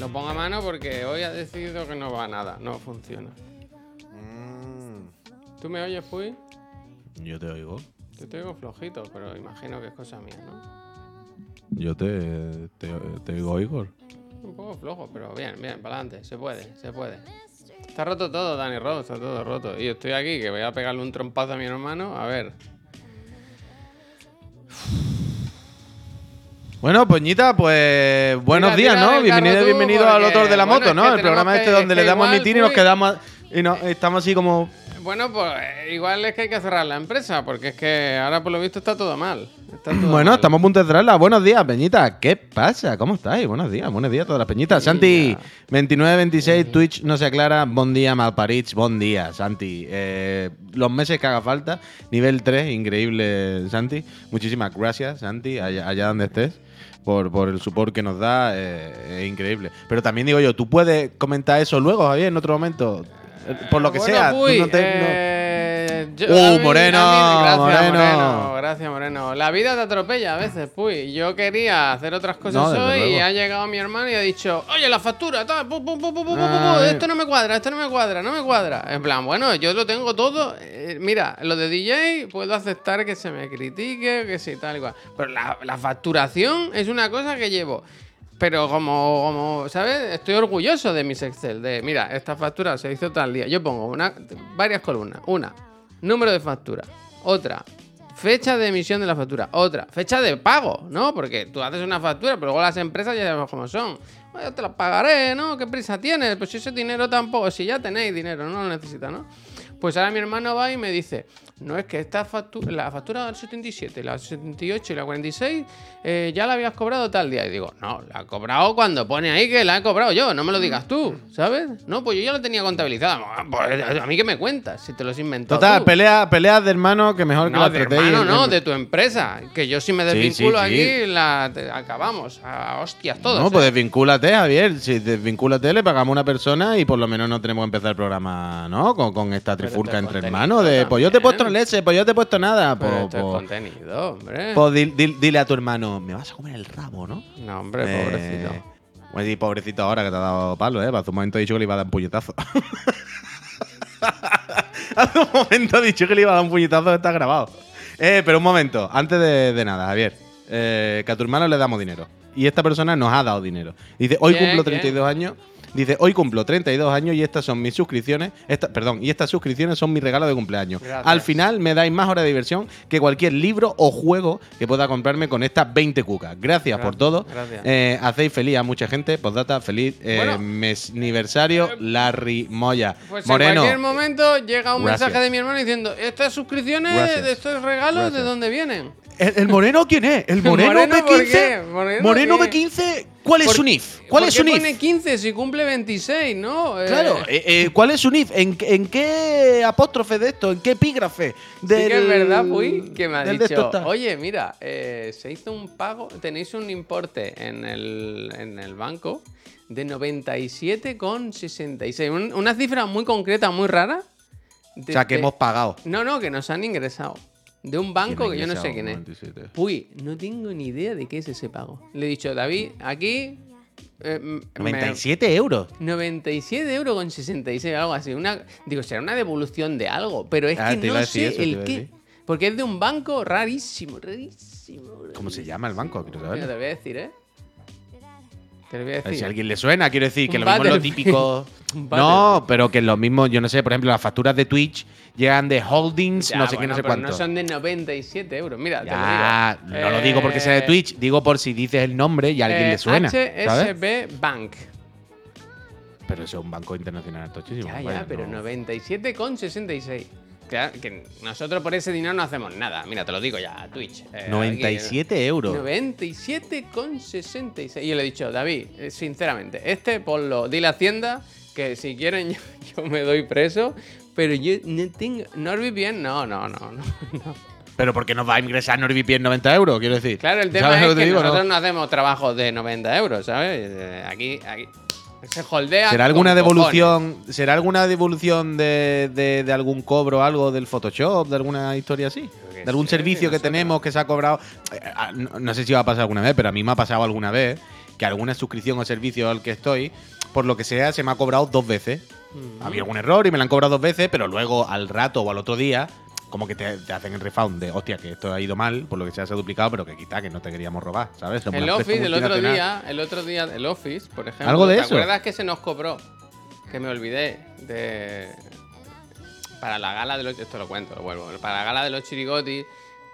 Lo pongo a mano porque hoy ha decidido que no va nada, no funciona. Mm. ¿Tú me oyes, Puy? Yo te oigo. Yo te oigo flojito, pero imagino que es cosa mía, ¿no? Yo te, te, te oigo, Igor. Un poco flojo, pero bien, bien, para adelante. Se puede, se puede. Está roto todo, Dani Rose, está todo roto. Y yo estoy aquí, que voy a pegarle un trompazo a mi hermano. A ver. Bueno, Poñita, pues buenos días, ¿no? Bienvenido, tú, bienvenido al autor de la bueno, moto, es ¿no? que El programa este donde le damos a emitir y nos quedamos y no, estamos así como Bueno, pues igual es que hay que cerrar la empresa, porque es que ahora por lo visto está todo mal. Está todo Bueno, mal. estamos a punto de cerrarla. Buenos días, Peñita. ¿Qué pasa? ¿Cómo estáis? Buenos días, buenos días a todas las Peñitas. Santi, 29-26, Twitch no se aclara. Bon día, Malparits. Bon día, Santi. Eh, los meses que haga falta. Nivel 3, increíble, Santi. Muchísimas gracias, Santi, allá, allá donde estés. Por, por el support que nos da, eh, es increíble. Pero también digo yo, ¿tú puedes comentar eso luego, Javier, en otro momento? Eh, Por lo que Bueno, sea. no te- no- eh, yo- Uh, mí- Moreno, mí- gracias, Moreno. Moreno. Gracias, Moreno. La vida te atropella a veces, Puy. Yo quería hacer otras cosas No, hoy y ha llegado mi hermano y ha dicho, oye, la factura, pu, pu, pu, bien. esto no me cuadra, esto no me cuadra, no me cuadra. En plan, bueno, yo lo tengo todo. eh, mira, lo de DJ puedo aceptar que se me critique, que sí, tal y cual. Pero la, la facturación es una cosa que llevo. Pero como, como, ¿sabes? Estoy orgulloso de mis Excel. De, mira, esta factura se hizo tal día. Yo pongo una, varias columnas. Una, número de factura. Otra, fecha de emisión de la factura. Otra, fecha de pago, ¿no? Porque tú haces una factura, pero luego las empresas ya sabemos cómo son. Yo te la pagaré, ¿no? ¿Qué prisa tienes? Pues ese dinero tampoco, si ya tenéis dinero, no lo necesitas, ¿no? Pues ahora mi hermano va y me dice, no es que esta factura, la factura del 77, la 78 y la 46 eh, ya la habías cobrado tal día. Y digo, no, la he cobrado cuando pone ahí que la he cobrado yo, no me lo digas tú, ¿sabes? No, pues yo ya lo tenía contabilizada. Pues, a mí que me cuentas, si te lo has inventado. Total, tú. pelea, peleas de hermano que mejor que la de hermano, no, de tu empresa. Que yo si me Sí, sí, desvinculo sí. aquí, la, te- acabamos. A hostias todos. No, ¿eh? pues desvincúlate, Javier. Si desvincúlate, le pagamos a una persona y por lo menos no tenemos que empezar el programa, ¿no? Con, con esta es entre hermanos. De, pues yo te he puesto leche, pues yo te he puesto nada. Pero Pues, esto es pues- contenido, hombre. pues dil- dil- dile a tu hermano, me vas a comer el rabo, ¿no? no, hombre, Eh, pobrecito. Pues sí, pobrecito ahora que te ha dado palo, ¿eh? Hace un momento he dicho que le iba a dar un puñetazo. Hace un momento he dicho que le iba a dar un puñetazo, está grabado. Eh, pero un momento, antes de, de nada, Javier. eh, que a tu hermano le damos dinero. Y esta persona nos ha dado dinero. Dice, hoy Bien, cumplo bien. 32 años. Dice, hoy cumplo 32 años y estas son mis suscripciones. Esta, perdón, y estas suscripciones son mi regalo de cumpleaños. Gracias. Al final me dais más horas de diversión que cualquier libro o juego que pueda comprarme con estas 20 cucas. Gracias, por todo. gracias. Eh, hacéis feliz a mucha gente. Postdata, feliz eh, Bueno. mes- aniversario, Larry Moya. Pues Moreno, en cualquier momento llega un mensaje de mi hermano diciendo, estas suscripciones, de estos regalos, ¿de dónde vienen? ¿El, el moreno quién es? ¿El moreno, ¿Moreno de por 15? qué? ¿Moreno qué? de 15? ¿Cuál es ¿Por- su NIF? ¿Cuál ¿por es su NIF? pone 15 si cumple 26, no? Eh, Claro, eh, eh, ¿cuál es su NIF? ¿En, en qué apóstrofe de esto? ¿En qué epígrafe? Sí que es verdad, Puy, que me ha de dicho, oye, mira, eh, se hizo un pago, tenéis un importe en el, en el banco de 97,66. Un- una cifra muy concreta, muy rara. O sea, que de- hemos pagado. No, no, que nos han ingresado. De un banco que yo no sé quién es. 97. Uy, no tengo ni idea de qué es ese pago. Le he dicho, David, aquí. eh, m- me- 97 euros. 97 euros con 66, algo así. Una, digo, será una devolución de algo, pero es Ah, que no sé eso, el qué. Porque es de un banco rarísimo, rarísimo. ¿Cómo se llama el banco? Te voy a decir, ¿eh? Te lo voy a A ver decir. Si a alguien le suena, quiero decir que lo mismo es lo típico. No, pero que lo mismo, yo no sé, por ejemplo, las facturas de Twitch llegan de holdings, Ya, no sé qué, no sé cuánto. No son de 97 euros. Mira, Ya, te lo digo. no lo digo porque sea de Eh, Twitch, digo por si dices el nombre y a alguien eh, le suena. ¿sabes? HSB Bank. Pero eso es un banco internacional tochísimo. Ya, ya, pero no. 97,66. Claro, que nosotros por ese dinero no hacemos nada. Mira, te lo digo ya, Twitch. Eh, 97 euros. 97,66. Y yo le he dicho, David, eh, sinceramente, este ponlo, dile a Hacienda que si quieren yo, yo me doy preso, pero yo no tengo. NordVPN, no, no, no, no. no. Pero porque nos va a ingresar NordVPN 90 euros, quiero decir. Claro, el tema ¿Sabes es que digo, no? nosotros no? hacemos trabajos de 90 euros, ¿sabes? Eh, Aquí, aquí. Se holdea. ¿Será alguna cojones. devolución? ¿Será alguna devolución de, de- de algún cobro, algo del Photoshop, de alguna historia así? De algún servicio que tenemos que se ha cobrado. Eh, ah, No, no sé si va a pasar alguna vez, pero a mí me ha pasado alguna vez que alguna suscripción o servicio al que estoy, por lo que sea, se me ha cobrado dos veces. Mm. Había algún error y me la han cobrado dos veces, pero luego al rato o al otro día, como que te, te hacen el refund de, hostia, que esto ha ido mal, por lo que sea se ha duplicado, pero que quita, que no te queríamos robar, ¿sabes? Somos El Office, el otro día, el otro día, el Office, por ejemplo. ¿Algo de ¿Te eso? acuerdas que se nos cobró? Que me olvidé de. Para la gala de los. Esto lo cuento, lo vuelvo. Para la gala de los chirigotis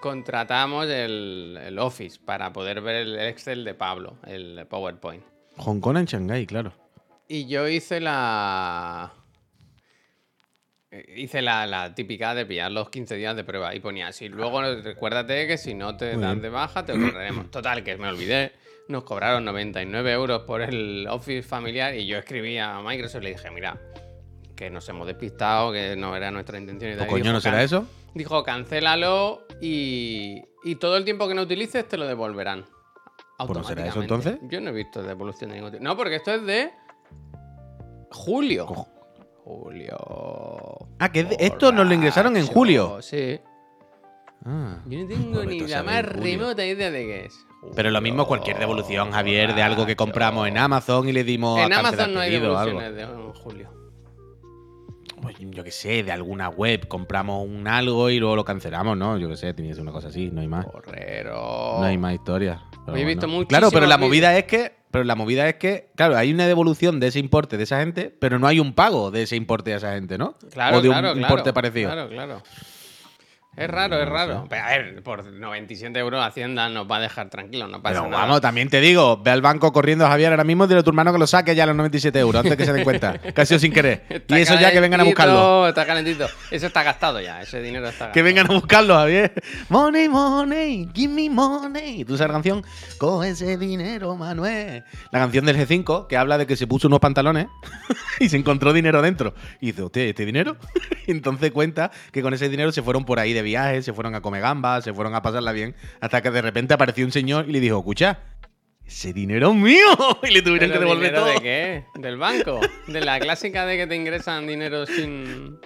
contratamos el, el Office para poder ver el Excel de Pablo, el PowerPoint. Hong Kong en Shanghái, claro. Y yo hice la. Eh, Hice la, la típica de pillar los 15 días de prueba y ponía así. Luego recuérdate que si no te dan de baja, te cobraremos. Total, que me olvidé. Nos cobraron 99 euros por el Office familiar y yo escribí a Microsoft y le dije, mira, que nos hemos despistado, que no era nuestra intención. Y Pues tal". Y coño, dijo, ¿no será "Can- eso? Dijo, cancélalo y, y todo el tiempo que no utilices te lo devolverán. Pues no será eso, entonces. Yo no he visto devolución de ningún tipo. No, porque esto es de julio. Cojo. Julio. Ah, que esto nos lo ingresaron en julio. Sí. Ah. Yo no tengo ni la más remota idea de qué es. Pero lo mismo cualquier devolución, Javier, de algo que compramos en Amazon y le dimos En a Amazon no hay pedido o algo. devoluciones de en julio. Pues yo qué sé, de alguna web compramos un algo y luego lo cancelamos, ¿no? Yo qué sé, tenía que ser una cosa así, no hay más. Porrero. No hay más historia. Pero he visto bueno. Claro, pero la movida es que, pero la movida es que, claro, hay una devolución de ese importe de esa gente, pero no hay un pago de ese importe a esa gente, ¿no? Claro, o de claro, un claro, importe parecido. Claro, claro. Es raro, es raro. Pero a ver, por 97 euros Hacienda nos va a dejar tranquilos, no pasa Pero nada. vamos, también te digo, ve al banco corriendo Javier ahora mismo y dile a tu hermano que lo saque ya a los 97 euros antes que se den cuenta. sido sin querer. Está y eso ya que vengan a buscarlo. Está calentito. Eso está gastado ya, ese dinero está gastado. Que vengan a buscarlo, Javier. Money, money, give me money. ¿Tú sabes la canción? Coge ese dinero, Manuel. La canción del G5 que habla de que se puso unos pantalones y se encontró dinero dentro. Y dice, ¿usted este dinero? y entonces cuenta que con ese dinero se fueron por ahí de viaje, se fueron a comer gambas, se fueron a pasarla bien, hasta que de repente apareció un señor y le dijo, escucha, ese dinero es mío. y le tuvieron que ¿Pero devolver todo. de qué? ¿Del banco? ¿De la clásica de que te ingresan dinero sin...?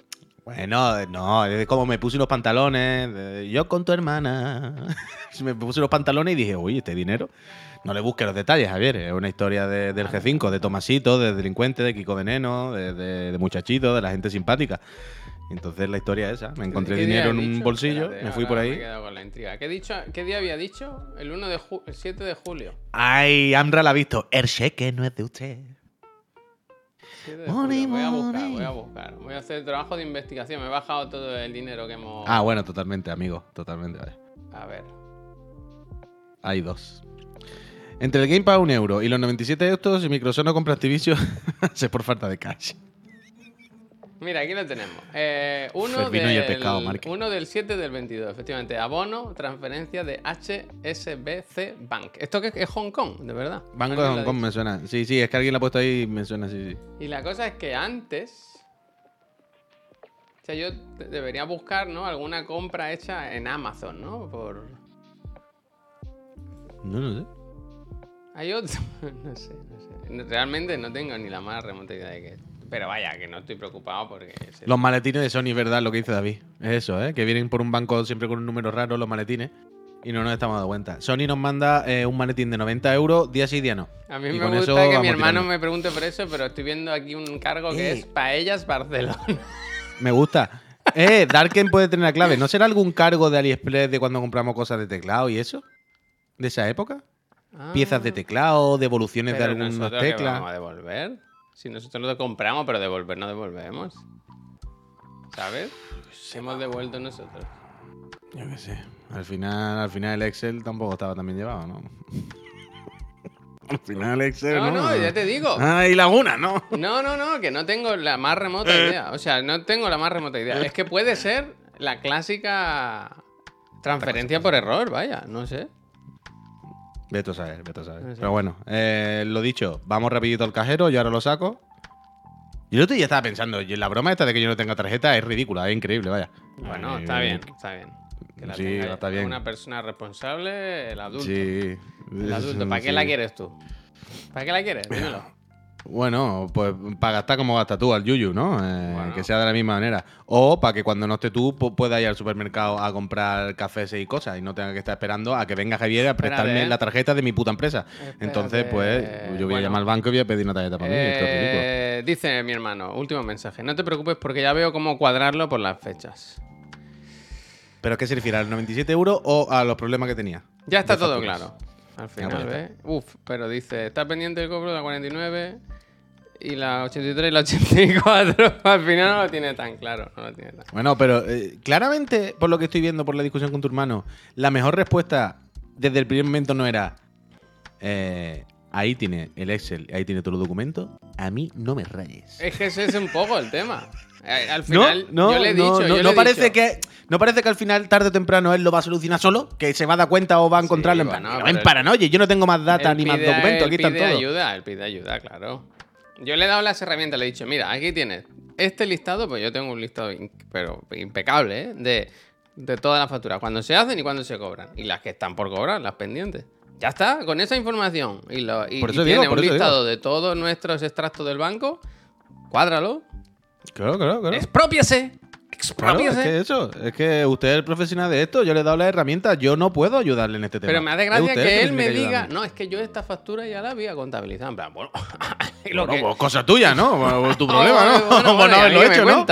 Bueno, no, es como me puse unos pantalones, de- yo con tu hermana. me puse unos pantalones y dije, uy, este dinero. No le busques los detalles, Javier. Es una historia de- del G5, de Tomasito, de delincuente, de Kiko Veneno, de, de, de muchachito, de la gente simpática. Entonces la historia es esa. Me encontré ¿Qué día dinero en un dicho? bolsillo, Espérate, me fui por Me he ahí. quedado con la intriga. ¿Qué, dicho, ¿Qué día había dicho? El, 1 de el 7 de julio. Ay, Amra la ha visto. El cheque no es de usted. 7 de Money, julio. Voy a buscar, money. voy a buscar. Voy a hacer trabajo de investigación. Me he bajado todo el dinero que hemos... Ah, bueno, totalmente, amigo. Totalmente, vale. A ver. Hay dos. Entre el Game Pass un euro y los 97 euros, si Microsoft no compra Activision, es por falta de cash. Mira, aquí lo tenemos. Eh, uno, del, Marque. uno del 7 del 22, efectivamente. Abono, transferencia de HSBC Bank. ¿Esto qué es? Hong Kong, de verdad. Banco de Hong Kong me suena. Sí, sí, es que alguien lo ha puesto ahí y me suena, sí, sí. Y la cosa es que antes. O sea, yo de- debería buscar, ¿no? Alguna compra hecha en Amazon, ¿no? Por. No, no sé. Hay otro. no sé, no sé. Realmente no tengo ni la más remota idea de qué es. Pero vaya, que no estoy preocupado porque. Los maletines de Sony, verdad, lo que dice David. Es eso, ¿eh? Que vienen por un banco siempre con un número raro los maletines. Y no nos estamos dando cuenta. Sony nos manda eh, un maletín de 90 euros, día sí, día no. A mí Y me gusta que mi hermano tirando. me pregunte por eso, pero estoy viendo aquí un cargo que Eh. es Paellas Barcelona. Me gusta. Eh, Darken puede tener la clave. ¿No será algún cargo de AliExpress de cuando compramos cosas de teclado y eso? ¿De esa época? Piezas de Ah, teclado, devoluciones de algunas nosotros ¿qué teclas. vamos a devolver? Si nosotros lo compramos, pero devolver no devolvemos. ¿Sabes? Hemos devuelto nosotros. Yo qué sé. Al final, al final el Excel tampoco estaba tan bien llevado, ¿no? al final el Excel. No, No, no, ya te digo. Ah, y Laguna, ¿no? No, no, no, que no tengo la más remota Eh. idea. O sea, no tengo la más remota idea. Es que puede ser la clásica transferencia por error, vaya, no sé. Vete a saber, vete a saber. Pero bueno, eh, lo dicho, vamos rapidito al cajero, yo ahora lo saco. Y el otro día estaba pensando, y la broma esta de que yo no tenga tarjeta es ridícula, es increíble, vaya. Bueno, Ay, está bien, está bien. Que la Sí, tenga está bien. Una persona responsable, el adulto. Sí. El adulto. ¿Para qué Sí. la quieres tú? ¿Para qué la quieres? Dímelo. Bueno, pues para gastar como gastas tú al Yuyu, ¿no? Eh, Bueno. Que sea de la misma manera. O para que cuando no esté tú pu- puedas ir al supermercado a comprar cafés y cosas y no tenga que estar esperando a que venga Javier a prestarme Espérate. la tarjeta de mi puta empresa. Entonces, pues yo voy a llamar al banco y voy a pedir una tarjeta para mí. Esto es ridículo. Eh, dice mi hermano, último mensaje. No te preocupes porque ya veo cómo cuadrarlo por las fechas. ¿Pero qué se refiere? ¿A los 97 euros o a los problemas que tenía? Ya está todo claro. Al final. ¿ves? Uf, pero dice, está pendiente el cobro de la 49 y la 83 y la 84. Al final no lo tiene tan claro. No lo tiene tan Bueno, pero eh, claramente, por lo que estoy viendo por la discusión con tu hermano, la mejor respuesta desde el primer momento no era. eh, ahí tiene el Excel, ahí tiene todos los documentos. A mí no me rayes. Es que ese es un poco el tema. Eh, Al No, final, no, yo le he no, dicho. no, yo le no parece dicho- que no parece que al final tarde o temprano él lo va a solucionar solo, que se va a dar cuenta o va a encontrarlo en bueno, "No, en él- paranoia, yo no tengo más data Él ni más pide- documentos, él aquí están pide todos. ayuda, él pide ayuda, claro. Yo le he dado las herramientas, le he dicho, mira, aquí tienes este listado, pues yo tengo un listado pero impecable, ¿eh? De, de todas las facturas, cuando se hacen y cuando se cobran. Y las que están por cobrar, las pendientes. Ya está, con esa información. Y, lo, y, Por y eso digo, tiene por un eso listado de todos nuestros extractos del banco, cuádralo, Claro, claro, claro. expropiese, Claro, es que eso, es que usted es el profesional de esto, yo le he dado las herramientas, yo no puedo ayudarle en este tema. Pero me hace gracia que él me ayudarme. diga, no, es que yo esta factura ya la había contabilizado. En plan, bueno, lo Bueno, que- pues cosa tuya, ¿no? Bueno, tu problema, ¿no? bueno, no haberlo hecho, ¿no?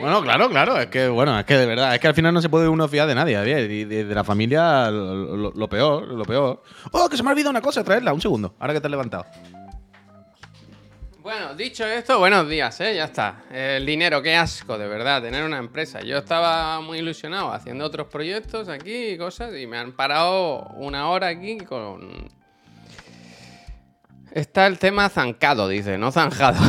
Bueno, claro, claro. Es que, bueno, es que de verdad, es que al final no se puede uno fiar de nadie. Y de, de la familia, lo, lo- lo peor, lo peor. Oh, que se me ha olvidado una cosa, traerla, un segundo. Ahora que te has levantado. Dicho esto, buenos días, ¿eh? Ya está. El dinero, qué asco, de verdad, tener una empresa. Yo estaba muy ilusionado haciendo otros proyectos aquí y cosas y me han parado una hora aquí con... Está el tema zancado, dice, no zanjado.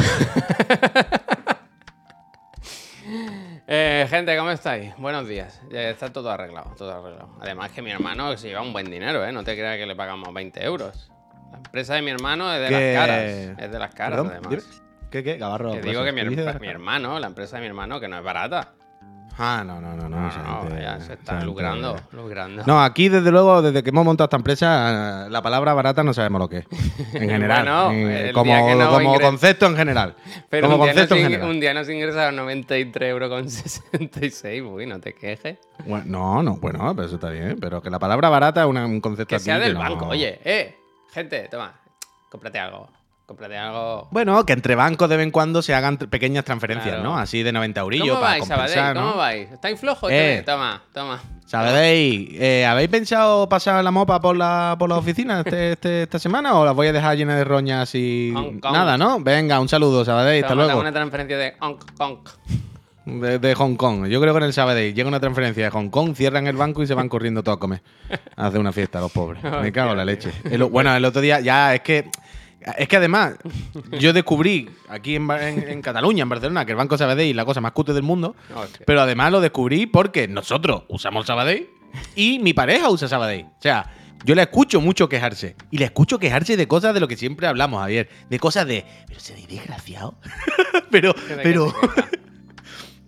Eh, gente, ¿cómo estáis? Buenos días. Ya está todo arreglado, todo arreglado. Además que mi hermano se lleva un buen dinero, ¿eh? No te creas que le pagamos 20 euros. La empresa de mi hermano es de Que- las caras. Es de las caras, Perdón, además. ¿Qué, qué? Gabarro. Te digo gracias. que mi, hermano, la empresa de mi hermano, que no es barata. Ah, no, no, no, no. Ya se está lucrando, lucrando. No, aquí desde luego, desde que hemos montado esta empresa, eh, la palabra barata no sabemos lo que es. En general. Bueno, en- el como no como concepto en general. Pero como un día, concepto nos en general. un día nos ingresaron 93 euros con 66. Uy, no te quejes. Bueno, no, no, bueno, pero eso está bien. Pero que la palabra barata es una- un concepto Que sea del banco. Oye, eh, gente, toma, cómprate algo. Cómprate algo. Bueno, que entre bancos de vez en cuando se hagan pequeñas transferencias, Claro. ¿no? Así de 90 eurillos ¿Cómo para vais, compensar, Sabadell? ¿no? ¿Cómo vais? ¿Estáis flojos? Eh. Toma, toma. ¿Sabéis? eh, ¿Habéis pensado pasar la mopa por la, por la oficina este, este- esta semana o las voy a dejar llenas de roñas y nada, ¿no? Venga, un saludo, Sabadell, hasta luego. una transferencia de Hong Kong. De, de Hong Kong. Yo creo que en el Sabadell llega una transferencia de Hong Kong, cierran el banco y se van corriendo todos a comer. A hacer una fiesta los pobres. Me cago en la leche. El- bueno, el otro día ya es que. Es que además, yo descubrí aquí en, en- en Cataluña, en Barcelona, que el Banco Sabadell es la cosa más cutre del mundo. Hostia. Pero además lo descubrí porque nosotros usamos Sabadell y mi pareja usa Sabadell. O sea, yo la escucho mucho quejarse. Y la escucho quejarse de cosas de lo que siempre hablamos, Javier. De cosas de. Pero se desgraciado. pero, ¿De qué pero.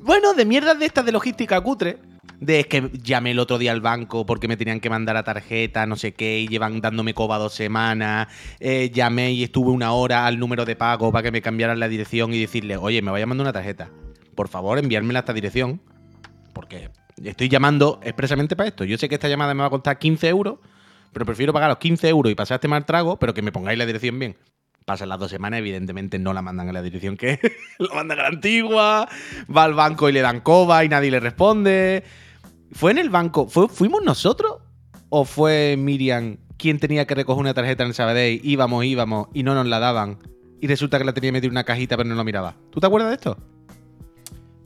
Bueno, de mierdas de estas de logística cutre. De es que llamé el otro día al banco porque me tenían que mandar la tarjeta, no sé qué, y llevan dándome coba dos semanas. Eh, llamé y estuve una hora al número de pago para que me cambiaran la dirección y decirle, oye, me voy a mandar una tarjeta. Por favor, enviármela a esta dirección. Porque estoy llamando expresamente para esto. Yo sé que esta llamada me va a costar 15 euros, pero prefiero pagar los 15 euros y pasar este mal trago, pero que me pongáis la dirección bien. Pasan las dos semanas, evidentemente no la mandan a la dirección que la mandan a la antigua, va al banco y le dan coba y nadie le responde. ¿Fue en el banco? ¿Fue- ¿Fuimos nosotros? ¿O fue Miriam quien tenía que recoger una tarjeta en el Sabadell? Íbamos, íbamos y no nos la daban. Y resulta que la tenía metida en una cajita pero no lo miraba. ¿Tú te acuerdas de esto?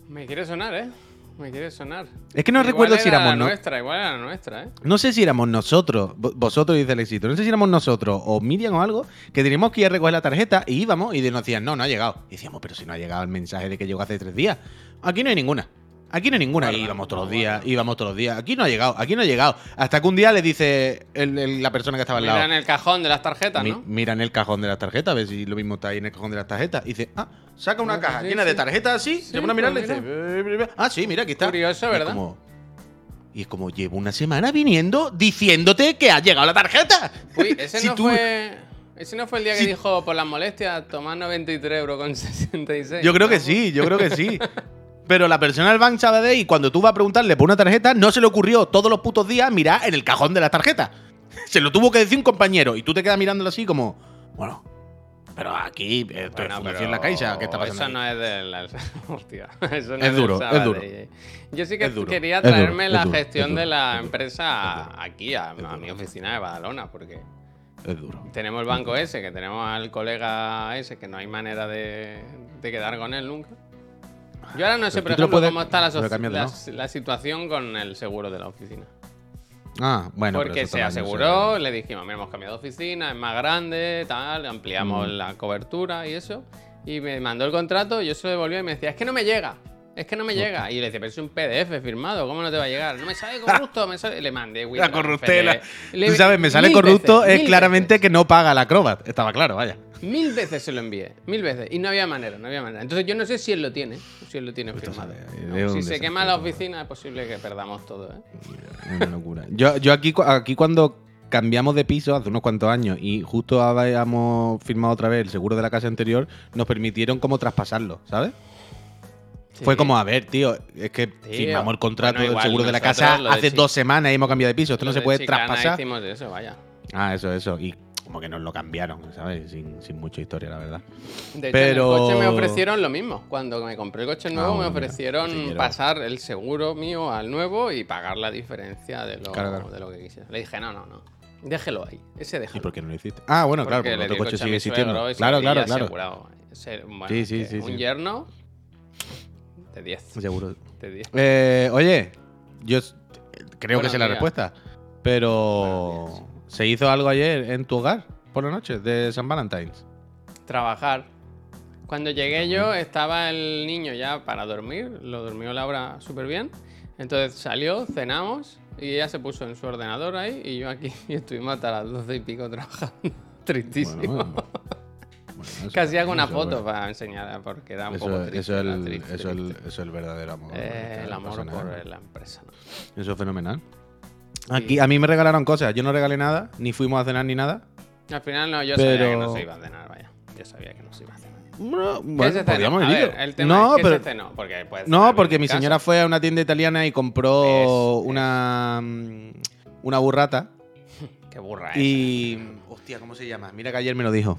Me quiere sonar, ¿eh? Me quiere sonar. Es que no Igual recuerdo era si éramos la no- nuestra, igual era la nuestra, ¿eh? No sé si éramos nosotros, vo- vosotros dice el éxito, no sé si éramos nosotros o Miriam o algo, que teníamos que ir a recoger la tarjeta y íbamos y nos decían, no, no ha llegado. Y decíamos, pero si no ha llegado el mensaje de que llegó hace tres días. Aquí no hay ninguna. Aquí no hay ninguna. Guarda, y íbamos todos los días, íbamos todos los días. Aquí no ha llegado, aquí no ha llegado. Hasta que un día le dice el- el- la persona que estaba al Mira lado. en el cajón de las tarjetas, Mi- ¿no? mira en el cajón de las tarjetas, a ver si lo mismo está ahí en el cajón de las tarjetas. Y dice, ah, saca una Ah, caja sí, llena sí. de tarjetas así, Sí, se pone a mirarla y pues dice, ah, sí, mira, aquí está. Curioso, Y es ¿verdad? como- y es como, llevo una semana viniendo diciéndote que ha llegado la tarjeta. Uy, ese Si no tú- fue. Ese no fue el día que dijo por las molestias tomar 93 euros con 66. Yo creo que sí, yo creo que sí. Pero la persona del bank sabe de ahí, cuando tú vas a preguntarle por una tarjeta, no se le ocurrió todos los putos días mirar en el cajón de la tarjeta. Se lo tuvo que decir un compañero y tú te quedas mirándolo así como, bueno, pero aquí esto Bueno, es pero La Caixa, ¿qué está pasando? Eso no es de la... Hostia, eso no Es del duro, es duro. Yo sí que Es duro, quería es duro, traerme es la gestión es duro, de la es empresa es aquí, a, mi oficina de Badalona, porque Es duro. tenemos el banco ese, que tenemos al colega ese, que no hay manera de, de quedar con él nunca. Yo ahora no sé, Pero por ejemplo, puedes- cómo está la, cámbiate, la- la situación con el seguro de la oficina. Ah, bueno. Porque se no aseguró, le dijimos, mira, hemos cambiado de oficina, es más grande, tal, ampliamos Mm. la cobertura y eso. Y me mandó el contrato, yo se lo devolví y me decía, es que no me llega, es que no me llega. Y le decía, pero es un PDF firmado, ¿cómo no te va a llegar? No me sale corrupto, me sale... Le mandé, La corruptela. Le- Tú sabes, me sale mil corrupto, veces, es claramente veces. que no paga la Acrobat. Estaba claro, vaya. Mil veces se lo envié, mil veces. Y no había manera, no había manera. Entonces yo no sé si él lo tiene, si él lo tiene firmado. No, si se quema la oficina es posible que perdamos todo, ¿eh? Una locura. Yo, yo aquí, aquí cuando cambiamos de piso hace unos cuantos años y justo habíamos firmado otra vez el seguro de la casa anterior, nos permitieron como traspasarlo, ¿sabes? Fue como, a ver, tío, es que firmamos el contrato bueno, del seguro de la casa de hace dos semanas y hemos cambiado de piso. Esto no se de puede traspasar. hicimos eso, vaya. Ah, eso, eso. Y como que nos lo cambiaron, ¿sabes? Sin, sin mucha historia, la verdad. De hecho, Pero- en el coche me ofrecieron lo mismo. Cuando me compré el coche nuevo, Ah, me mira, ofrecieron si pasar el seguro mío al nuevo y pagar la diferencia de lo, Claro, claro. de lo que quisiera. Le dije, no, no, no. Déjelo ahí. Ese ¿Y déjalo. por qué no lo hiciste? Ah, bueno, claro, Porque el otro coche sigue existiendo. y Claro, claro, claro. asegurado. Ser- bueno, Sí, sí, sí, Un yerno de 10. Seguro. De 10. Eh, oye, yo creo que Buenos sé la respuesta. Pero. Buenos ¿Se hizo algo ayer en tu hogar por la noche de San Valentine's? Trabajar. Cuando llegué yo, estaba el niño ya para dormir. Lo durmió Laura súper bien. Entonces salió, cenamos y ella se puso en su ordenador ahí y yo aquí y estuvimos hasta las 12 y pico trabajando. Tristísimo. Bueno, bueno, eso- Casi hago una eso, foto para enseñar porque era un Eso, poco eso, triste. es era el, triste, eso, es el- triste. eso es el verdadero amor. Eh, el no amor por la empresa. ¿no? Eso es fenomenal. Aquí a mí me regalaron cosas. Yo no regalé nada, ni fuimos a cenar ni nada. Al final no, yo sabía que Pero- no se iba a cenar, vaya. Yo sabía que no se iba a cenar. ¿Qué bueno, cenó? podríamos ver, el tema No, es, ¿qué pero se cenó? Porque No, porque mi casa. señora fue a una tienda italiana y compró ¿Ves? una mm, una burrata Qué burra es. y hostia, ¿cómo se llama? Mira que ayer me lo dijo.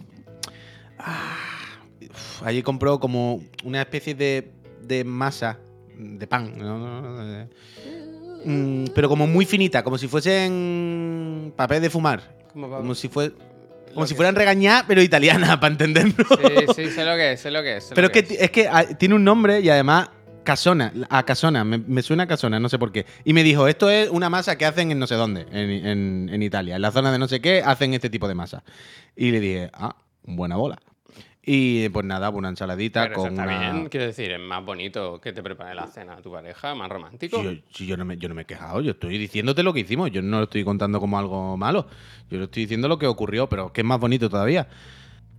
Ah, allí compró como una especie de, de masa de pan, ¿no? Mm, pero como muy finita, como si fuesen papel de fumar, Como si como fueran regañar, pero italiana, para entenderlo. Sí, sí, sé lo que es, sé lo que es. Pero que, es. es que ah, tiene un nombre y además Casona, a Casona, me, me suena a Casona, no sé por qué. Y me dijo, esto es una masa que hacen en no sé dónde, en, en- en Italia. En la zona de no sé qué hacen este tipo de masa. Y le dije, ah, buena bola. Y pues nada, una ensaladita Pero eso con está una... bien, quiero decir, es más bonito que te prepare la cena a tu pareja, más romántico. Si yo, si yo no me, yo no me he quejado, yo estoy diciéndote lo que hicimos, yo no lo estoy contando como algo malo, yo lo estoy diciendo lo que ocurrió, pero que es más bonito todavía.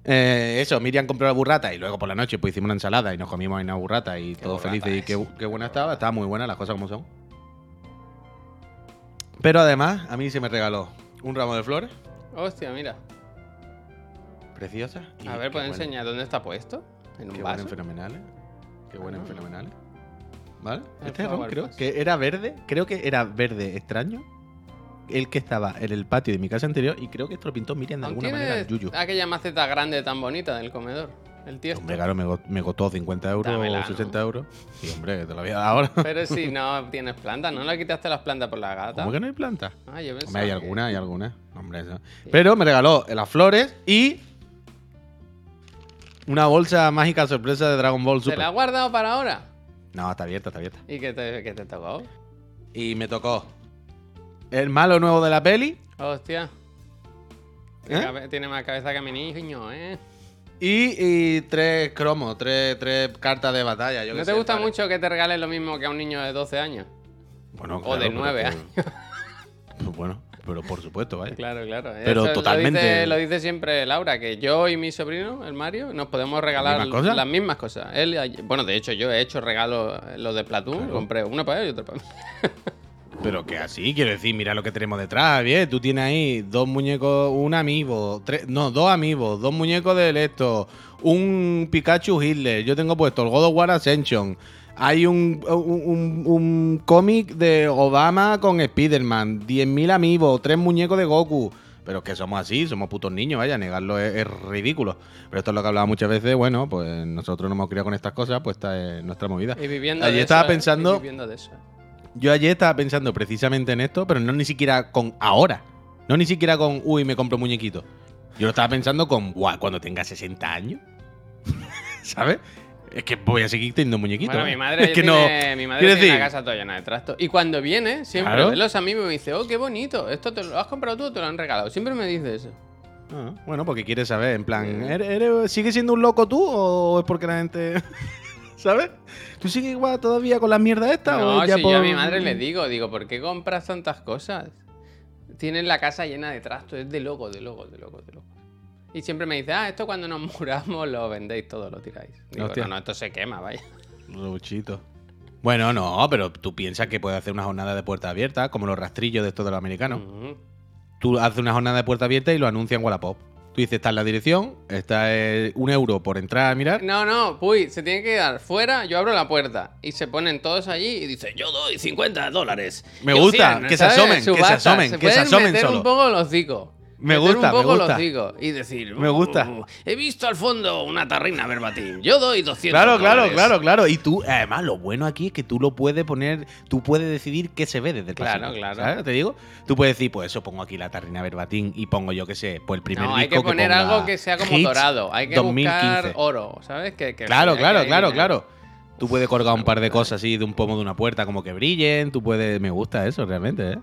Eh, eso, Miriam compró la burrata y luego por la noche pues hicimos una ensalada y nos comimos ahí una burrata y Qué todos burrata felices y qué, qué buena estaba, estaba muy buena las cosas como son. Pero además, a mí se me regaló un ramo de flores, Hostia, mira. Preciosas. y A ver, qué ¿puedes buena- enseñar dónde está puesto? En un Qué vaso. fenomenales. Qué buenas Ah. fenomenales. ¿Vale? El Este ron creo que era verde. Creo que era verde extraño. El que estaba en el patio de mi casa anterior. Y creo que esto lo pintó Miriam de ¿Aún alguna manera. Yuyu. aquella maceta grande tan bonita del comedor? El tiesto. Hombre, claro, me, costó 50 euros Dámela, o ¿no? 60 euros. Sí, hombre, te lo voy a dar ahora. Pero si no tienes plantas, ¿no le quitaste las plantas por la gata? ¿Cómo que no hay planta? Ah, yo pensaba Hombre, hay que- alguna, hay alguna. Hombre, eso. Pero me regaló las flores y. Una bolsa mágica sorpresa de Dragon Ball ¿Te Super. la has guardado para ahora? No, está abierta, está abierta. ¿Y qué te, qué te tocó? Y me tocó el malo nuevo de la peli Hostia. ¿Eh? Tiene más cabeza que mi niño, ¿eh? y, y tres cromos, tres, tres cartas de batalla. yo ¿No te sé, gusta mucho que te regalen lo mismo que a un niño de 12 años? Bueno, o de pero nueve que- años? Pues bueno, pero por supuesto, vaya. Claro, claro. Pero Eso totalmente- Lo dice, lo dice siempre Laura, que yo y mi sobrino, el Mario, nos podemos regalar mismas cosas? las mismas cosas. Él, bueno, de hecho, yo he hecho regalos, eh, los de Platoon, Claro. compré uno para él y otro para mí. Pero que así, quiero decir, mira lo que tenemos detrás, bien. Tú tienes ahí dos muñecos, un amiibo, tres, no, dos amigos, dos muñecos de esto, un Pikachu Hitler. Yo tengo puesto el God of War Ascension. Hay un, un, un- un cómic de Obama con Spider-Man, 10.000 amigos, tres muñecos de Goku. Pero es que somos así, somos putos niños, vaya, negarlo es, es ridículo. Pero esto es lo que hablaba muchas veces, bueno, pues nosotros nos hemos criado con estas cosas, pues esta es nuestra movida. Y viviendo Ayer de estaba pensando- Y viviendo de eso. Yo ayer estaba pensando precisamente en esto, pero no ni siquiera con ahora. No ni siquiera con, uy, me compro muñequito. Yo lo estaba pensando con, guau, cuando tenga 60 años. ¿Sabes? Es que voy a seguir teniendo muñequitos. Bueno, ¿eh? mi madre es que tiene, no. mi madre tiene la casa toda llena de trastos. Y cuando viene, siempre Claro. ve los amigos me dice, oh, qué bonito, esto te lo has comprado tú o te lo han regalado. Siempre me dice eso. Ah, bueno, porque quiere saber, en plan, Sí. ¿eres, eres- sigues siendo un loco tú o es porque la gente. ¿Sabes? ¿Tú sigues igual todavía con las mierdas estas? No, o ya si yo a mi madre le digo, digo, ¿por qué compras tantas cosas? Tienes la casa llena de trastos, es de loco, de loco, de loco, de loco. Y siempre me dice, ah, esto cuando nos muramos lo vendéis todo, lo tiráis. Digo, Hostia. no, no, esto se quema, vaya. Ruchito. Bueno, no, pero tú piensas que puedes hacer una jornada de puerta abierta, como los rastrillos de estos de los americanos. Tú haces una jornada de puerta abierta y lo anuncian en Wallapop. Tú dices, está en la dirección, está eh, un euro por entrar a mirar. No, no, puy, se tiene que quedar fuera, yo abro la puerta y se ponen todos allí y dicen, yo doy 50 dólares. Me Yo gusta, 100, que se asomen, que se asomen, que se pueden asomen meter solo. un poco los hocico. Me gusta, un me poco los gusta. hocico y decir, Me gusta. "Uh, he visto al fondo una tarrina verbatim, yo doy 200 Claro, claro, dólares". claro, claro. Y tú, además, lo bueno aquí es que tú lo puedes poner, tú puedes decidir qué se ve desde el Claro, pasillo, claro. ¿sabes? Te digo, tú puedes decir, pues eso, pongo aquí la tarrina verbatim y pongo yo qué sé, pues el primer No, hay disco que poner ponga algo que sea como dorado. Hay que 2015. buscar oro, ¿sabes? Que, que Claro, hay claro, que- claro, claro. Tú puedes colgar un par de me cosas así de un pomo de una puerta como que brillen, tú puedes... Me gusta eso realmente, ¿eh?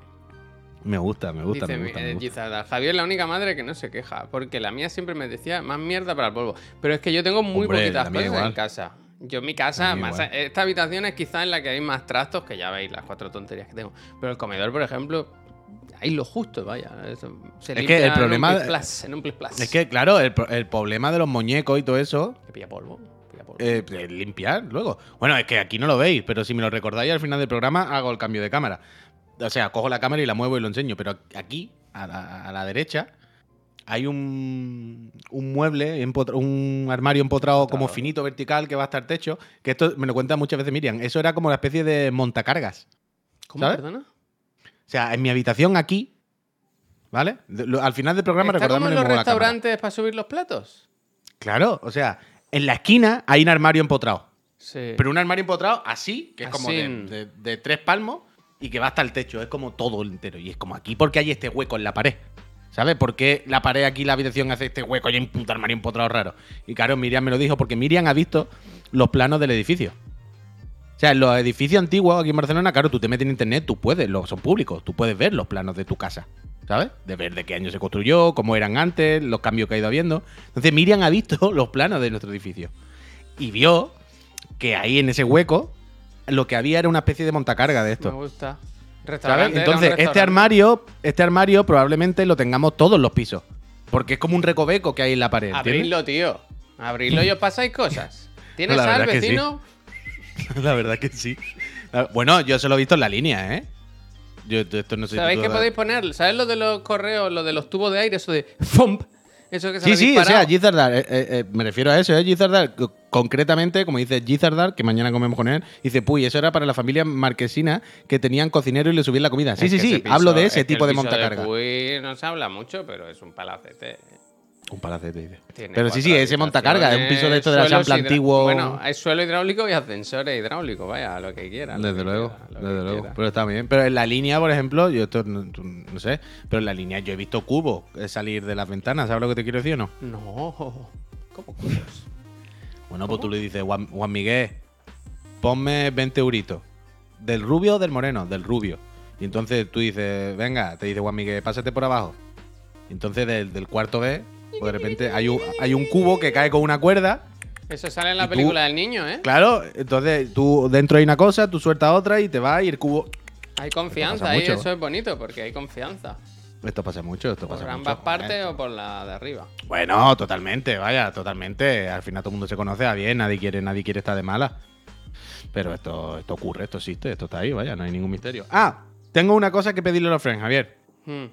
Me gusta, me gusta, Dice me gusta. me eh, Javier es la única madre que no se queja, porque la mía siempre me decía más mierda para el polvo. Pero es que yo tengo muy Hombre, poquitas cosas en casa. Yo en mi casa, más, esta habitación es quizá en la que hay más trastos, que ya veis las cuatro tonterías que tengo. Pero el comedor, por ejemplo, hay lo justo, vaya. se Es que el problema- En un plas, en un plas. Es que, claro, el, pro- el problema de los muñecos y todo eso Que pilla polvo. pilla polvo. eh, eh, limpiar luego. Bueno, es que aquí no lo veis, pero si me lo recordáis al final del programa hago el cambio de cámara. O sea, cojo la cámara y la muevo y lo enseño, pero aquí, a la, a la derecha, hay un, un mueble, un armario empotrado como finito, vertical, que va hasta el techo, que esto me lo cuenta muchas veces Miriam. Eso era como una especie de montacargas. ¿Cómo, ¿sabes? perdona? O sea, en mi habitación aquí, ¿vale? Al final del programa ¿Está como en los restaurantes para subir los platos? Claro, o sea, en la esquina hay un armario empotrado. Sí. Pero un armario empotrado así, que es como de- de tres palmos y que va hasta el techo. Es como todo entero. Y es como aquí porque hay este hueco en la pared. ¿Sabes? ¿Por qué la pared aquí, la habitación hace este hueco y hay un puto armario empotrado raro? Y claro, Miriam me lo dijo porque Miriam ha visto los planos del edificio. O sea, en los edificios antiguos aquí en Barcelona, claro, tú te metes en internet, tú puedes, los son públicos, tú puedes ver los planos de tu casa, ¿sabes? De ver de qué año se construyó, cómo eran antes, los cambios que ha ido habiendo. Entonces Miriam ha visto los planos de nuestro edificio y vio que ahí en ese hueco lo que había era una especie de montacarga de Me esto. gusta. ¿Sabes? Restaurante, Entonces, este armario, este armario probablemente lo tengamos todos los pisos. Porque es como un recoveco que hay en la pared. Abrirlo, tío. Abrirlo y os pasáis cosas. ¿Tienes La al sí. vecino? La verdad que sí. Bueno, yo se lo he visto en la línea, ¿eh? Yo esto no sé ¿Sabéis qué podéis poner? ¿Sabéis lo de los correos, lo de los tubos de aire? Eso de FOMP. Eso que se Sí, sí, o sea, Gizardar, eh, eh, eh, me refiero a eso, ¿eh? Gizardar, co- concretamente, como dice Gizardar, que mañana comemos con él, dice, puy, eso era para la familia marquesina que tenían cocinero y le subían la comida. Sí, sí, sí, hablo de ese tipo de montacarga. Uy, no se habla mucho, pero es un palacete. Un palacete, dice. Tiene Pero sí, sí, ese montacarga, es un piso de esto de la hidra- antiguo. Bueno, hay suelo hidráulico y ascensores hidráulicos, vaya, lo que quieran. Desde que luego, quiera, desde luego. quiera. Pero está bien. Pero en la línea, por ejemplo, yo esto no, sé, pero en la línea yo he visto cubos eh, salir de las ventanas, ¿sabes lo que te quiero decir o no? No, ¿cómo cubos? Bueno, pues tú le dices, Juan, Juan Miguel, ponme 20 euritos. ¿Del rubio o del moreno? Del rubio. Y entonces tú dices, venga, te dice Juan Miguel, pásate por abajo. Entonces del, del cuarto B, pues de repente hay un, hay un cubo que cae con una cuerda. Eso sale en ¿Y la tú? película del niño, ¿eh? Claro, entonces tú dentro hay una cosa, tú sueltas otra y te vas y el cubo. Hay confianza ahí, mucho. eso es bonito, porque hay confianza. Esto pasa mucho, esto Por pasa ambas mucho. partes joder. o por la de arriba. Bueno, totalmente, vaya, totalmente. Al final todo el mundo se conoce a bien, nadie quiere, nadie quiere estar de mala. Pero esto, esto ocurre, esto existe, esto está ahí, vaya, no hay ningún misterio. Ah, Tengo una cosa que pedirle a los friends, Javier. Hmm.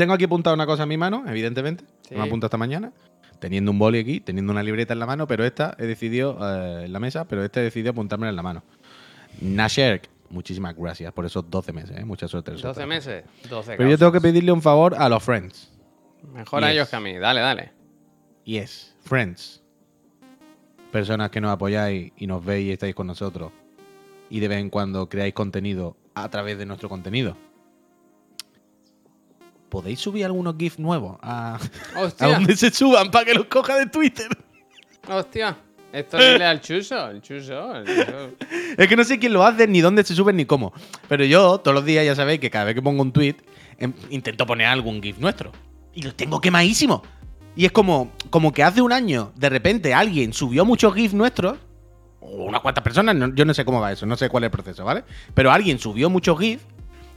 Tengo aquí apuntada una cosa en mi mano, evidentemente. Sí. Me apunto esta mañana. Teniendo un boli aquí, teniendo una libreta en la mano, pero esta he decidido, eh, en la mesa, pero esta he decidido apuntármela en la mano. Nasher, muchísimas gracias por esos 12 meses, ¿eh? Mucha suerte. en el 12 sorteo. meses, 12 Pero yo tengo que pedirle un favor a los friends. Mejor a ellos que a mí. Dale, dale. Yes, friends. Personas que nos apoyáis y nos veis y estáis con nosotros. Y de vez en cuando creáis contenido a través de nuestro contenido. ¿Podéis subir algunos GIFs nuevos a, a donde se suban para que los coja de Twitter? hostia. Esto dile al chuso, el chuso, el chuso. Es que no sé quién lo hace, ni dónde se suben, ni cómo. Pero yo, todos los días, ya sabéis que cada vez que pongo un tweet, em, intento poner algún GIF nuestro. Y lo tengo quemadísimo. Y es como, como que hace un año, de repente, alguien subió muchos GIFs nuestros. O unas cuantas personas, no- yo no sé cómo va eso, no sé cuál es el proceso, ¿vale? Pero alguien subió muchos GIFs.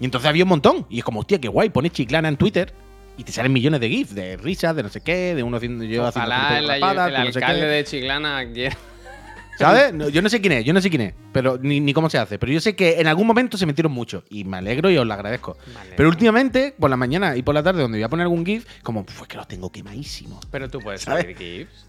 Y entonces había un montón. Y es como, hostia, qué guay, pones chiclana en Twitter. Y te salen millones de GIFs, de risas, de no sé qué, de uno haciendo yo haciendo el, rapadas, el de no sé qué. alcalde de Chiclana quiera. ¿Sabes? No, yo no sé quién es, yo no sé quién es, pero ni, ni cómo se hace. Pero yo sé que en algún momento se metieron mucho y me alegro y os lo agradezco. Vale. Pero últimamente, por la mañana y por la tarde, donde voy a poner algún GIF, como, pues que los tengo quemadísimos. Pero tú puedes subir GIFs.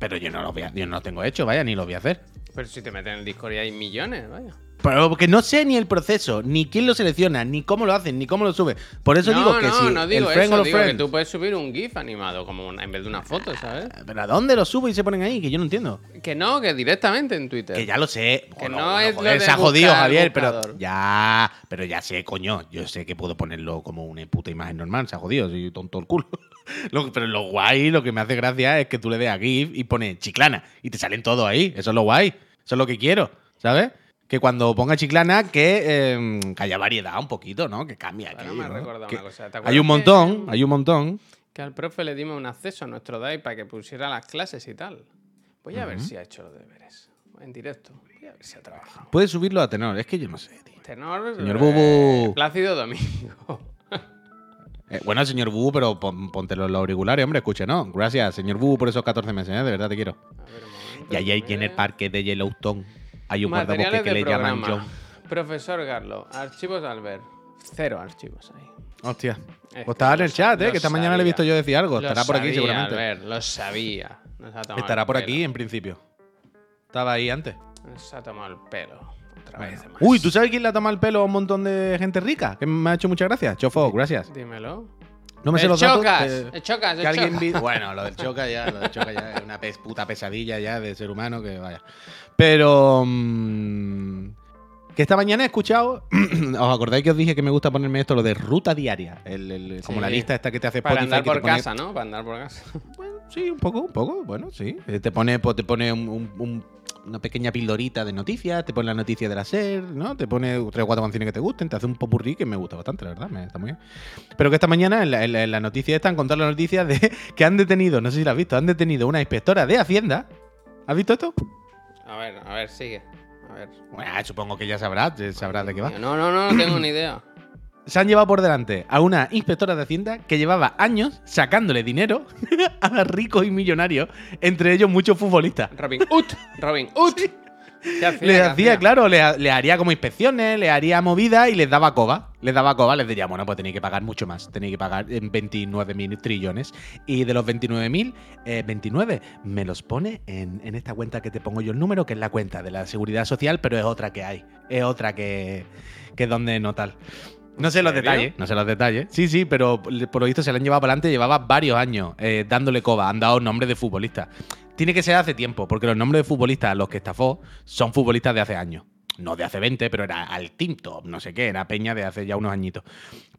Pero yo no los voy a, yo no los tengo hecho, vaya, ni los voy a hacer. Pero si te meten en el Discord y hay millones, vaya. Pero porque no sé ni el proceso, ni quién lo selecciona, ni cómo lo hacen, ni cómo lo sube. Por eso no, digo que no, si no digo el eso, digo que tú puedes subir un GIF animado como una- en vez de una foto, ¿sabes? ¿Pero a dónde lo subo y se ponen ahí? Que yo no entiendo. Que no, que directamente en Twitter. Que ya lo sé. Que no es lo joder, de se ha jodido, Javier, pero ya, pero ya sé, coño. Yo sé que puedo ponerlo como una puta imagen normal, se ha jodido, soy tonto el culo. Lo- pero lo guay, lo que me hace gracia es que tú le des a GIF y pones chiclana y te salen todos ahí. Eso es lo guay. Eso es lo que quiero, ¿sabes? Que cuando ponga chiclana, que, eh, que haya variedad un poquito, ¿no? Que cambie aquí. me ¿no? Que una cosa. ¿te hay un montón, hay un montón. Que, al profe le dimos un acceso a nuestro DAI para que pusiera las clases y tal. Voy a ver si ha hecho los deberes. En directo. Voy a ver si ha trabajado. Puedes subirlo a tenor, es que yo no sé, tío. Tenor. Señor eh, Bubu. Plácido Domingo. Eh, bueno, señor Bubu, pero pon- póntelo en los auriculares, hombre, escuche, ¿no? Gracias, señor Bubu, por esos 14 meses, ¿eh? De verdad te quiero. A ver, un momento. Y ahí hay en el parque de Yellowstone hay un guardabosque que le llaman. John. Profesor Garlo. Archivos Albert. Cero archivos ahí. Hostia. Es Pues estará en el chat, ¿eh? Que esta mañana le he visto yo decir algo. Lo Estará por aquí sabía, seguramente. Albert, lo sabía. Nos ha tomado Estará el por pelo. aquí en principio. Estaba ahí antes. Nos ha tomado el pelo. Otra vez más. Uy, ¿tú sabes quién le ha tomado el pelo a un montón de gente rica? Que me ha hecho muchas gracias. Chofo, gracias. Dímelo. No me sé el los datos. chocas. que- El chocas. que el alguien chocas. vi- Bueno, lo del choca ya, lo del choca ya es una pes- puta pesadilla ya de ser humano que vaya. Pero mm, que esta mañana he escuchado, ¿os acordáis que os dije que me gusta ponerme esto lo de ruta diaria? El- el- como la lista esta que te hace Para Spotify andar por pone- casa, ¿no? Para andar por casa. Bueno, sí, un poco, un poco, bueno, sí. Eh, Te pone, te pone un- un- un- una pequeña pildorita de noticias, te pone la noticia de la SER, ¿no? Te pone tres o cuatro canciones que te gusten, te hace un popurrí que me gusta bastante, la verdad, me, está muy bien. Pero que esta mañana en la, en la- en la noticia esta han contado la noticia de que han detenido, no sé si la has visto, han detenido una inspectora de Hacienda. ¿Has visto esto? A ver, a ver, sigue. A ver. Bueno, supongo que ya sabrás, sabrás de qué va. No, no, no, no tengo ni idea. Se han llevado por delante a una inspectora de Hacienda que llevaba años sacándole dinero a ricos y millonarios, entre ellos muchos futbolistas. Robin Hood. Robin Hood. ¿Qué Le ¿Qué hacía, claro, le, haría como inspecciones, le haría movida y les daba coba. Les daba coba, les diría, bueno, pues tenéis que pagar mucho más. Tenéis que pagar en 29 mil trillones. Y de los 29 mil, 29 me los pone en, en esta cuenta que te pongo yo el número, que es la cuenta de la seguridad social, pero es otra que hay. Es otra que, que es donde no tal. No sé los detalles, no sé los detalles. Sí, sí, pero por lo visto se le han llevado para adelante, llevaba varios años eh, dándole coba, han dado nombres de futbolistas. Tiene que ser hace tiempo, porque los nombres de futbolistas a los que estafó son futbolistas de hace años. No de hace 20, pero era al tinto, no sé qué, era Peña de hace ya unos añitos.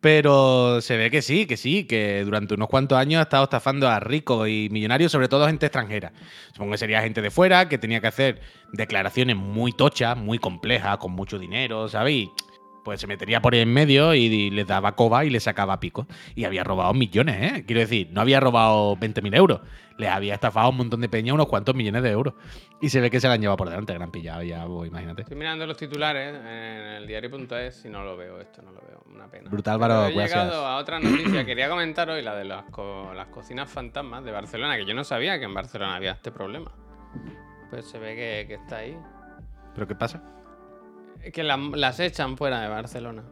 Pero se ve que sí, que sí, que durante unos cuantos años ha estado estafando a ricos y millonarios, sobre todo gente extranjera. Supongo que sería gente de fuera que tenía que hacer declaraciones muy tochas, muy complejas, con mucho dinero, ¿sabéis? Pues se metería por ahí en medio y, y les daba coba y les sacaba pico. Y había robado millones, ¿eh? Quiero decir, no había robado 20.000 euros. Les había estafado un montón de peña unos cuantos millones de euros. Y se ve que se la han llevado por delante, gran pillado ya, vos, imagínate. Estoy mirando los titulares en el diario.es y no lo veo esto, no lo veo. Una pena. Brutal, Álvaro, He llegado a otra noticia. Quería comentar hoy la de las, co- las cocinas fantasmas de Barcelona, que yo no sabía que en Barcelona había este problema. Pues se ve que, que está ahí. ¿Pero qué pasa? Que la- las echan fuera de Barcelona.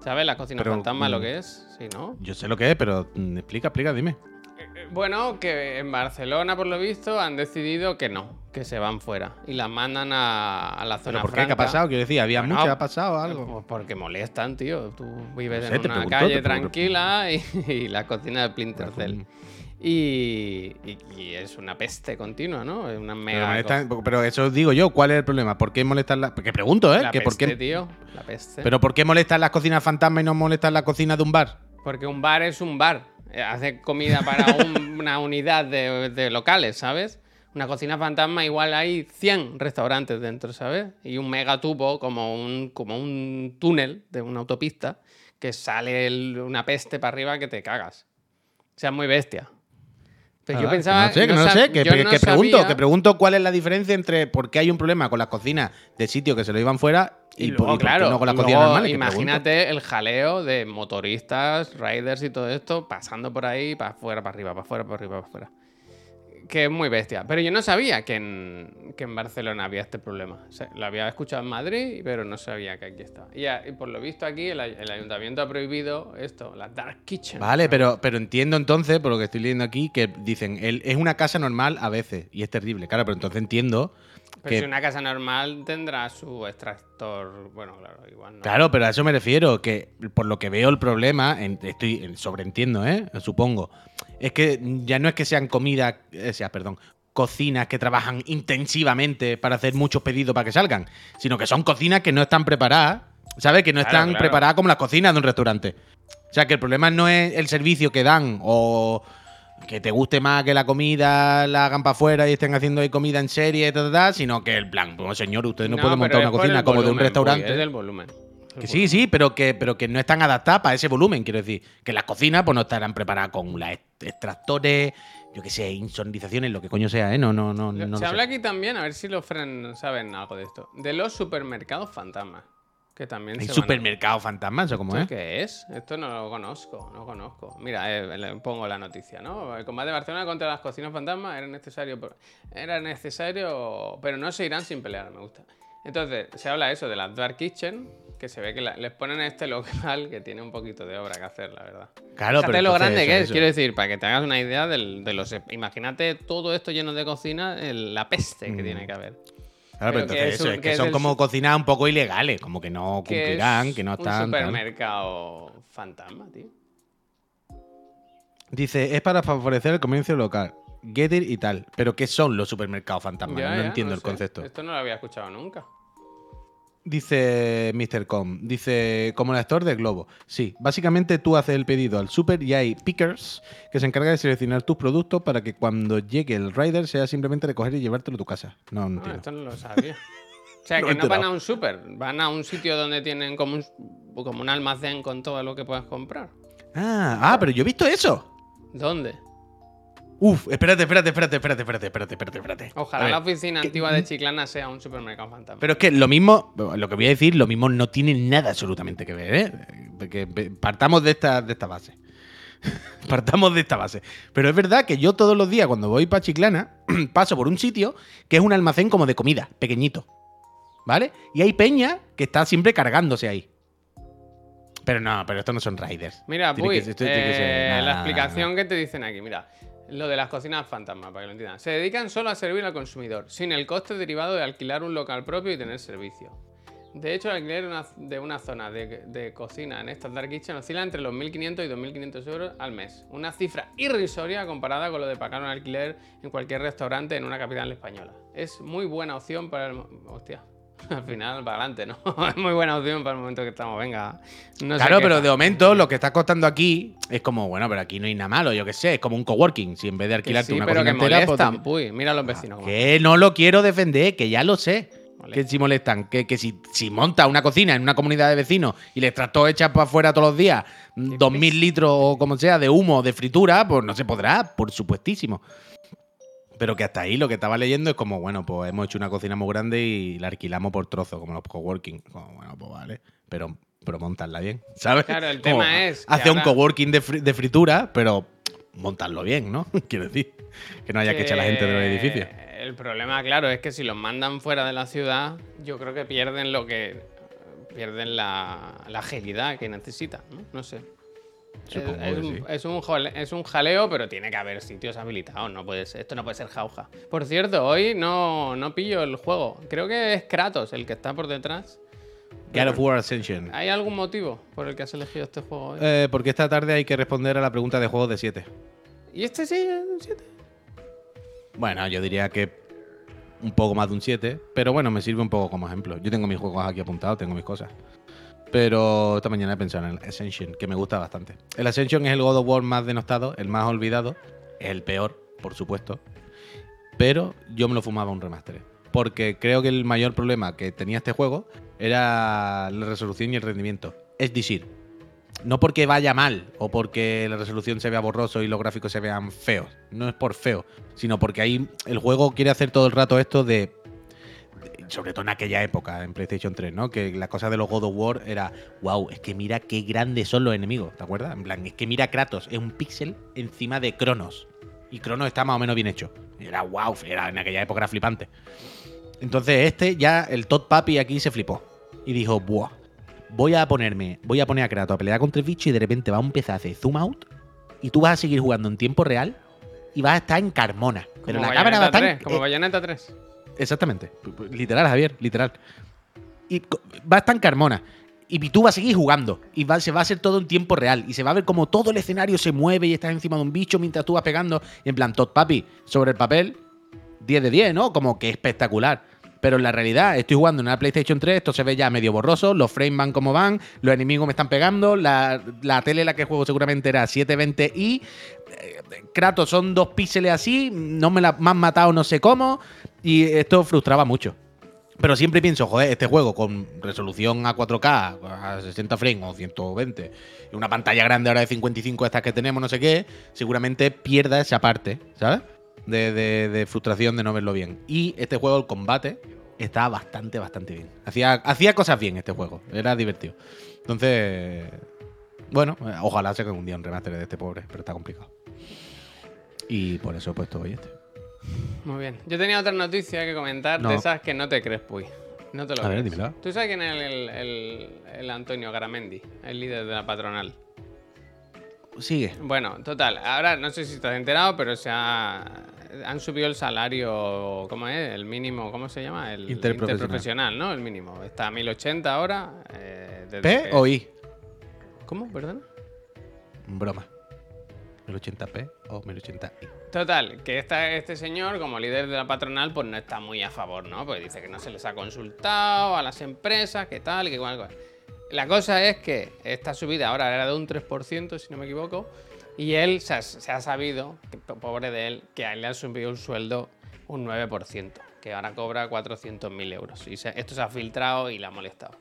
¿Sabes la cocina Pero, fantasma lo mm, que es? Sí, ¿no? Yo sé lo que es, pero mm, explica, explica, dime. Eh, Bueno, que en Barcelona, por lo visto, han decidido que no, que se van fuera y las mandan a, a la ¿Pero zona por qué? ¿Qué ha pasado? Quiero decir, ¿había Bueno, mucho? ¿Ha pasado algo? Pues porque molestan, tío. Tú vives No sé, en una calle tranquila y, y la cocina de Splinter Cell. Y, y- y es una peste continua, ¿no? Es una Pero, mega. molestan- pero eso digo yo, ¿cuál es el problema? ¿Por qué molestan las.? Porque pregunto, ¿eh? la que por peste, qué, tío. La peste. ¿Pero por qué molestan las cocinas fantasma y no molestan la cocina de un bar? Porque un bar es un bar. Eh, Hace comida para un- una unidad de, de locales, ¿sabes? Una cocina fantasma igual hay 100 restaurantes dentro, ¿sabes? Y un megatubo como un, como un túnel de una autopista que sale el- una peste para arriba que te cagas. O sea, muy bestia. Pero Ah, yo pensaba... No sé, que no, sé. Que, yo que- no que pregunto, sabía- que pregunto cuál es la diferencia entre por qué hay un problema con las cocinas de sitio que se lo iban fuera y, Y, por- luego, y claro, no con las luego cocinas normales. imagínate el jaleo de motoristas, riders y todo esto pasando por ahí para afuera, para arriba, para afuera, para arriba, para afuera. Que es muy bestia. Pero yo no sabía que en, que en Barcelona había este problema. O lo había escuchado en Madrid, pero no sabía que aquí estaba. Y, y por lo visto aquí el, el ayuntamiento ha prohibido esto, la Dark Kitchen. Vale, pero, pero entiendo entonces, por lo que estoy leyendo aquí, que dicen, es una casa normal a veces y es terrible. Claro, pero entonces entiendo Pero que si una casa normal tendrá su extractor. Bueno, claro, igual no. Claro, pero a eso me refiero, que por lo que veo el problema, estoy en- sobreentiendo, ¿eh? Supongo, es que ya no es que sean comidas, o sea, perdón, cocinas que trabajan intensivamente para hacer muchos pedidos para que salgan, sino que son cocinas que no están preparadas, ¿sabes? Que no Claro, están claro. preparadas como las cocinas de un restaurante. O sea, que el problema no es el servicio que dan o que te guste más que la comida la hagan para afuera y estén haciendo ahí comida en serie, ta, ta, ta, sino que el plan, pues señor, usted no, puede pero montar una cocina como de un restaurante. Es del volumen. Que sí, sí, pero que, pero que no están adaptadas para ese volumen, quiero decir. Que las cocinas pues no estarán preparadas con las extractores, yo qué sé, insonorizaciones, lo que coño sea, ¿eh? No, no, no, no Se habla sé. aquí también, a ver si los fren saben algo de esto, de los supermercados fantasmas. Que también ¿Hay se van a- supermercado fantasma? ¿Eso cómo ¿Esto es? qué es? Esto no lo conozco, no conozco. Mira, eh, le pongo la noticia, ¿no? El combate de Barcelona contra las cocinas fantasmas era necesario, era necesario, pero no se irán sin pelear, me gusta. Entonces, se habla eso de las Dark Kitchen, que se ve que la- les ponen este local que tiene un poquito de obra que hacer, la verdad. Claro, Fíjate pero lo grande eso, que es, eso. quiero decir, para que te hagas una idea del- de los... Imagínate todo esto lleno de cocina, el- la peste que Mm. tiene que haber. Claro, pero que entonces es eso, es que que es son como cocinas un poco ilegales, como que no Que es cumplirán, que no están. Un supermercado fantasma, tío. Dice, es para favorecer el comercio local. Getir y tal. Pero ¿qué son los supermercados fantasmas? Ya, no ya, entiendo el sé. concepto. Esto no lo había escuchado nunca. Dice Mr. Com, dice, como la store de Globo. Sí, básicamente tú haces el pedido al super y hay pickers que se encargan de seleccionar tus productos para que cuando llegue el rider sea simplemente recoger y llevártelo a tu casa. No, no Ah, entiendo. esto no lo sabía. O sea, No que no van a un súper, van a un sitio donde tienen como un, como un almacén con todo lo que puedes comprar. Ah, ah, pero yo he visto eso. ¿Dónde? Uf, espérate, espérate, espérate, espérate, espérate, espérate, espérate, espérate. Ojalá la oficina que- antigua de Chiclana sea un supermercado fantasma. Pero es que lo mismo, lo que voy a decir, lo mismo no tiene nada absolutamente que ver, ¿eh? Porque partamos de esta, de esta base. partamos de esta base. Pero es verdad que yo todos los días cuando voy para Chiclana paso por un sitio que es un almacén como de comida, pequeñito. ¿Vale? Y hay peña que está siempre cargándose ahí. Pero no, pero estos no son riders. Mira, Puy, que- que eh, la explicación que te dicen aquí, mira. Lo de las cocinas fantasma, para que lo entiendan. Se dedican solo a servir al consumidor, sin el coste derivado de alquilar un local propio y tener servicio. De hecho, el alquiler de una, zona de, cocina en estas Dark Kitchen oscila entre los 1.500 y 2.500 euros al mes. Una cifra irrisoria comparada con lo de pagar un alquiler en cualquier restaurante en una capital española. Es muy buena opción para el... Hostia. Al final, para adelante, ¿no? es muy buena opción para el momento que estamos. Venga. No claro, pero de momento lo que está costando aquí es como, bueno, pero aquí no hay nada malo, yo qué sé, es como un coworking. Si en vez de Que alquilarte sí, una pero cocina que entera, pues molestan, puy. Mira a los vecinos. cómo- Que no lo quiero defender, que ya lo sé. Molesta. Que si molestan, que, que si, si monta una cocina en una comunidad de vecinos y le tractores echas para afuera todos los días dos mil litros o como sea de humo, de fritura, pues no se podrá, por supuestísimo. Pero que hasta ahí lo que estaba leyendo es como, bueno, pues hemos hecho una cocina muy grande y la alquilamos por trozos, como los coworking. Como, bueno, pues vale, pero, pero montarla bien, ¿sabes? Claro, el Como, tema es Hace un coworking de, fri- de fritura, pero montarlo bien, ¿no? Quiero decir, que no haya que echar a la gente de los edificios. El problema, claro, es que si los mandan fuera de la ciudad, yo creo que pierden lo que pierden la, la agilidad que necesitan, ¿no? No sé. Supongo es, que un, sí. es, un jole- es un jaleo, pero tiene que haber sitios habilitados. No puede ser- esto no puede ser jauja. Por cierto, hoy no, no pillo el juego. Creo que es Kratos el que está por detrás. God of War Ascension. ¿Hay algún motivo por el que has elegido este juego hoy? Eh, porque esta tarde hay que responder a la pregunta de juegos de 7. ¿Y este sí? es un 7? Bueno, yo diría que un poco más de un 7, pero bueno, me sirve un poco como ejemplo. Yo tengo mis juegos aquí apuntados, tengo mis cosas. Pero esta mañana he pensado en el Ascension, que me gusta bastante. El Ascension es el God of War más denostado, el más olvidado, el peor, por supuesto. Pero yo me lo fumaba un remaster. Porque creo que el mayor problema que tenía este juego era la resolución y el rendimiento. Es decir, no porque vaya mal o porque la resolución se vea borroso y los gráficos se vean feos. No es por feo, sino porque ahí el juego quiere hacer todo el rato esto de. Sobre todo en aquella época, en PlayStation 3, ¿no? Que la cosa de los God of War era, wow, es que mira qué grandes son los enemigos, ¿te acuerdas? En plan, es que mira Kratos, es un píxel encima de Cronos. Y Cronos está más o menos bien hecho. Era wow, era, en aquella época era flipante. Entonces este ya, el Todd Papi aquí se flipó. Y dijo, buah, voy a ponerme, voy a poner a Kratos a pelear contra el bicho y de repente va a empezar a hacer zoom out y tú vas a seguir jugando en tiempo real y vas a estar en Carmona. Pero Como la cámara va a estar... 3, como eh, Bayonetta 3. Exactamente. Literal, Javier, literal. Y va a estar Carmona. Y tú vas a seguir jugando. Y va- se va a hacer todo en tiempo real. Y se va a ver como todo el escenario se mueve y estás encima de un bicho mientras tú vas pegando. Y en plan, Todd Papi, sobre el papel, 10 de 10, ¿no? Como que espectacular. Pero en la realidad, estoy jugando en una PlayStation 3, esto se ve ya medio borroso, los frames van como van, los enemigos me están pegando, la, la tele en la que juego seguramente era 720i, eh, Kratos son dos píxeles así, no me la han matado no sé cómo, y esto frustraba mucho. Pero siempre pienso, joder, este juego con resolución a 4K, a 60 frames o 120, y una pantalla grande ahora de 55 estas que tenemos, no sé qué, seguramente pierda esa parte, ¿sabes? De, de- de frustración de no verlo bien. Y este juego, el combate, está bastante, bastante bien. Hacía, hacía cosas bien este juego, era divertido. Entonces, bueno, ojalá se un día un remaster de este pobre, pero está complicado. Y por eso he puesto hoy este. Muy bien. Yo tenía otra noticia que comentar No. de esas que no te crees, Puy. No te lo A ver, crees. dímelo. ¿Tú sabes quién es el, el- el Antonio Garamendi, el líder de la patronal? Sigue. Bueno, total. Ahora no sé si has enterado, pero se ha, han subido el salario, ¿cómo es? El mínimo, ¿cómo se llama? El Interprofesional. interprofesional, ¿no? El mínimo. Está a 1080 ahora. eh, desde ¿P que- o I? ¿Cómo? Perdón. Broma. 1080p o 1080i. Total, que esta, este señor, como líder de la patronal, pues no está muy a favor, ¿no? Porque dice que no se les ha consultado a las empresas, que tal, que igual. igual. La cosa es que esta subida ahora era de un 3%, si no me equivoco, y él se ha, se ha sabido, que po- pobre de él, que a él le han subido un sueldo un 9%, que ahora cobra 400.000 euros. Y se- esto se ha filtrado y le ha molestado.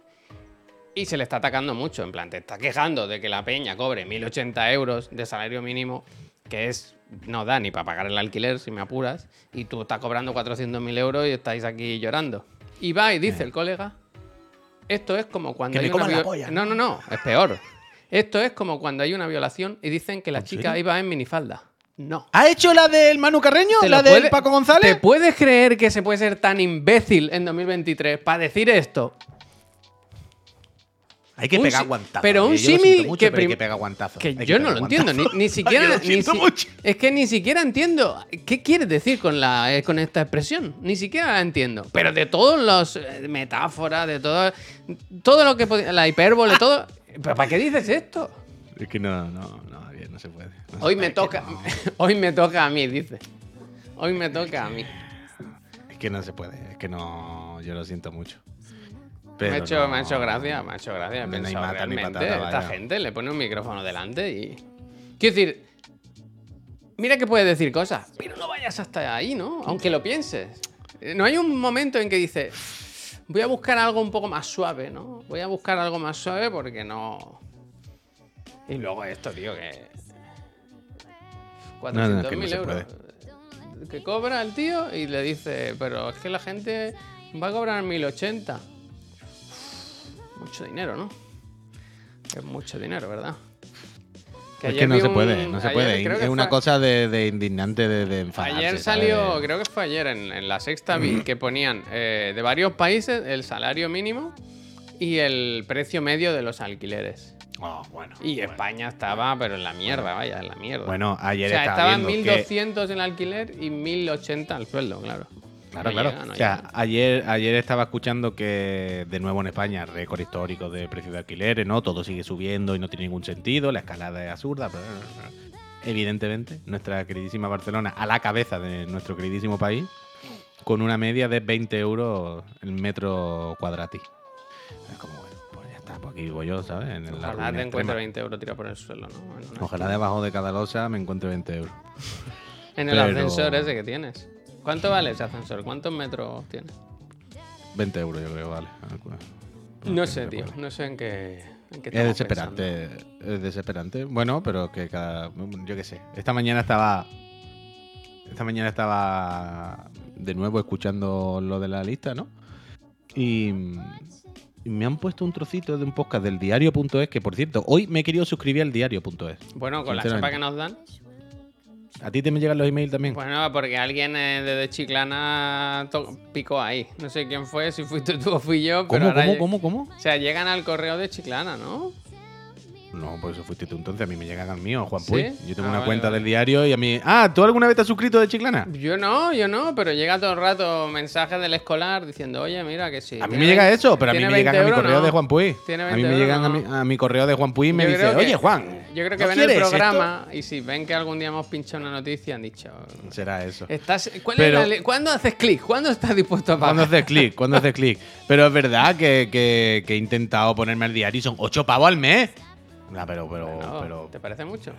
Y se le está atacando mucho, en plan, te está quejando de que la peña cobre 1.080 euros de salario mínimo, que es no da ni para pagar el alquiler, si me apuras, y tú estás cobrando 400.000 euros y estáis aquí llorando. Y va y dice el colega, esto es como cuando Que hay me una coman la polla. No, no, no, es peor. Esto es como cuando hay una violación y dicen que la ¿En chica serio? iba en minifalda. No. ¿Ha hecho la del Manu Carreño? ¿Te ¿La del puede- Paco González? ¿Te puedes creer que se puede ser tan imbécil en 2023 para decir esto? Hay que un pegar guantazos. pero un eh, símil que que pegar guantazos. Que yo no lo entiendo, ni, ni siquiera. Ay, yo lo ni siento si- mucho. Es que ni siquiera entiendo. ¿Qué quieres decir con, la, eh, con esta expresión? Ni siquiera la entiendo. Pero de todos los eh, metáforas, de todo. Todo lo que. La hipérbole, todo. ¿Pero para qué dices esto? Es que no, no, no, no se puede. No Hoy me toca. no. Hoy me toca a mí, dice. Hoy me toca a mí. Es que no se puede, es que no, yo lo siento mucho. Me ha, Pero hecho, me ha no- hecho gracia, me ha hecho gracia. He no hay pensado, mata ni realmente, patata, esta gente le pone un micrófono delante y. Quiero decir. Mira que puedes decir cosas, pero no vayas hasta ahí, ¿no? Aunque lo pienses. No hay un momento en que dices. Voy a buscar algo un poco más suave, ¿no? Voy a buscar algo más suave porque no. Y luego esto, tío, que. No, no, es que no 400.000 euros. Que cobra el tío y le dice, pero es que la gente va a cobrar 1080. Mucho dinero, ¿no? Es mucho dinero, ¿verdad? Es ayer que no se puede, no se puede. Es que una cosa de, de indignante, de, de enfadarse. Ayer ¿sabes? salió, creo que fue ayer en, en la sexta vi que ponían eh, de varios países el salario mínimo y el precio medio de los alquileres. Oh, bueno. Y bueno. España estaba, pero en la mierda, vaya, en la mierda. Bueno, o ayer sea, estaba estaba en viendo que- 1200 el alquiler y 1080 el sueldo, claro. Claro, No claro. llega, no o sea, llega. ayer, ayer estaba escuchando que de nuevo en España, récord histórico de precios de alquileres, ¿no? Todo sigue subiendo y no tiene ningún sentido, la escalada es absurda, pero evidentemente nuestra queridísima Barcelona a la cabeza de nuestro queridísimo país, con una media de 20 euros el metro cuadrati. Es como, bueno, pues ya está, pues aquí vivo yo, ¿sabes? En Ojalá te encuentre extrema. 20 euros tirado por el suelo, ¿no? Ojalá esquina. debajo de cada losa me encuentre 20 euros. En el pero- ascensor ese que tienes. ¿Cuánto vale ese ascensor? ¿Cuántos metros tiene? 20 euros yo creo, vale. No sé, tío. No sé en qué. En qué Es desesperante, es desesperante. Bueno, pero que cada. Yo qué sé. Esta mañana estaba. Esta mañana estaba de nuevo escuchando lo de la lista, ¿no? Y, y me han puesto un trocito de un podcast del diario.es, que por cierto, hoy me he querido suscribir al diario.es. Bueno, con la sopa que nos dan. ¿A ti te me llegan los emails también? Bueno, porque alguien eh, desde Chiclana picó ahí. No sé quién fue, si fuiste tú o fui yo. Pero ¿Cómo, ahora cómo, cómo, cómo? O sea, llegan al correo de Chiclana, ¿no? No, por eso fuiste tú entonces. A mí me llegan al mío, Juan ¿Sí? Puy. Yo tengo Ah, una vale, cuenta vale. del diario y a mí. Ah, ¿tú alguna vez te has suscrito de Chiclana? Yo no, yo no, pero llega todo el rato mensajes del escolar diciendo, oye, mira que sí. A mí me llega 20 eso, pero a mí me llegan 20 a mi correo no. de Juan Puy. A 20 mí me llegan a, mi, a mi correo de Juan Puy y me Yo dice, que- oye Juan. Yo creo que ¿no ven el quieres esto?". programa y si ven que algún día hemos pinchado una noticia han dicho, Será eso. ¿estás, cuál Pero- es la le- ¿cuándo haces clic? ¿Cuándo estás dispuesto a pagar? haces clic, cuando haces clic. Pero es verdad que, que- que he intentado ponerme al diario y son 8 pavos al mes. No, pero, pero, No, pero, ¿Te parece mucho?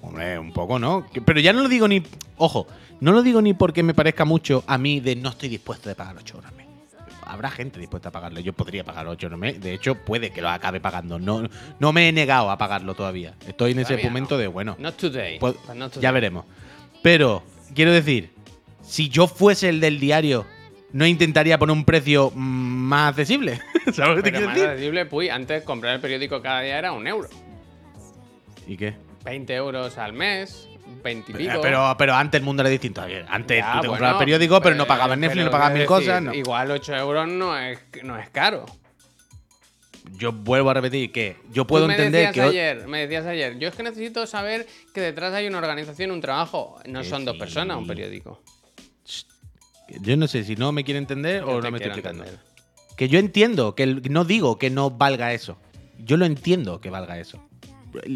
hombre, un poco, ¿no? Pero ya no lo digo ni, ojo, no lo digo ni porque me parezca mucho a mí de no estoy dispuesto a pagar 8 euros al mes. Habrá gente dispuesta a pagarlo. Yo podría pagar 8 euros al mes. De hecho, puede que lo acabe pagando. No, no me he negado a pagarlo todavía. Estoy en ese momento no. de, bueno, Not today. Pues, but not today. ya veremos. Pero, quiero decir, si yo fuese el del diario, no intentaría poner un precio más accesible. ¿Sabes lo que te quiero más decir? accesible, puy, antes comprar el periódico cada día era un euro. ¿Y qué? 20 euros al mes, 20 y pico. Pero, pero antes el mundo era distinto. Antes Ya, tú te bueno, comprabas el periódico, pero no pagabas Netflix, no pagabas mil decir, cosas. no. Igual 8 euros no es, no es caro. Yo vuelvo a repetir que yo puedo Tú me entender decías que. ayer, me decías ayer, yo es que necesito saber que detrás hay una organización, un trabajo. No son dos personas, un periódico. Yo no sé si no me quiere entender Yo o no me estoy explicando. entender. Que yo entiendo, que no digo que no valga eso. Yo lo entiendo que valga eso.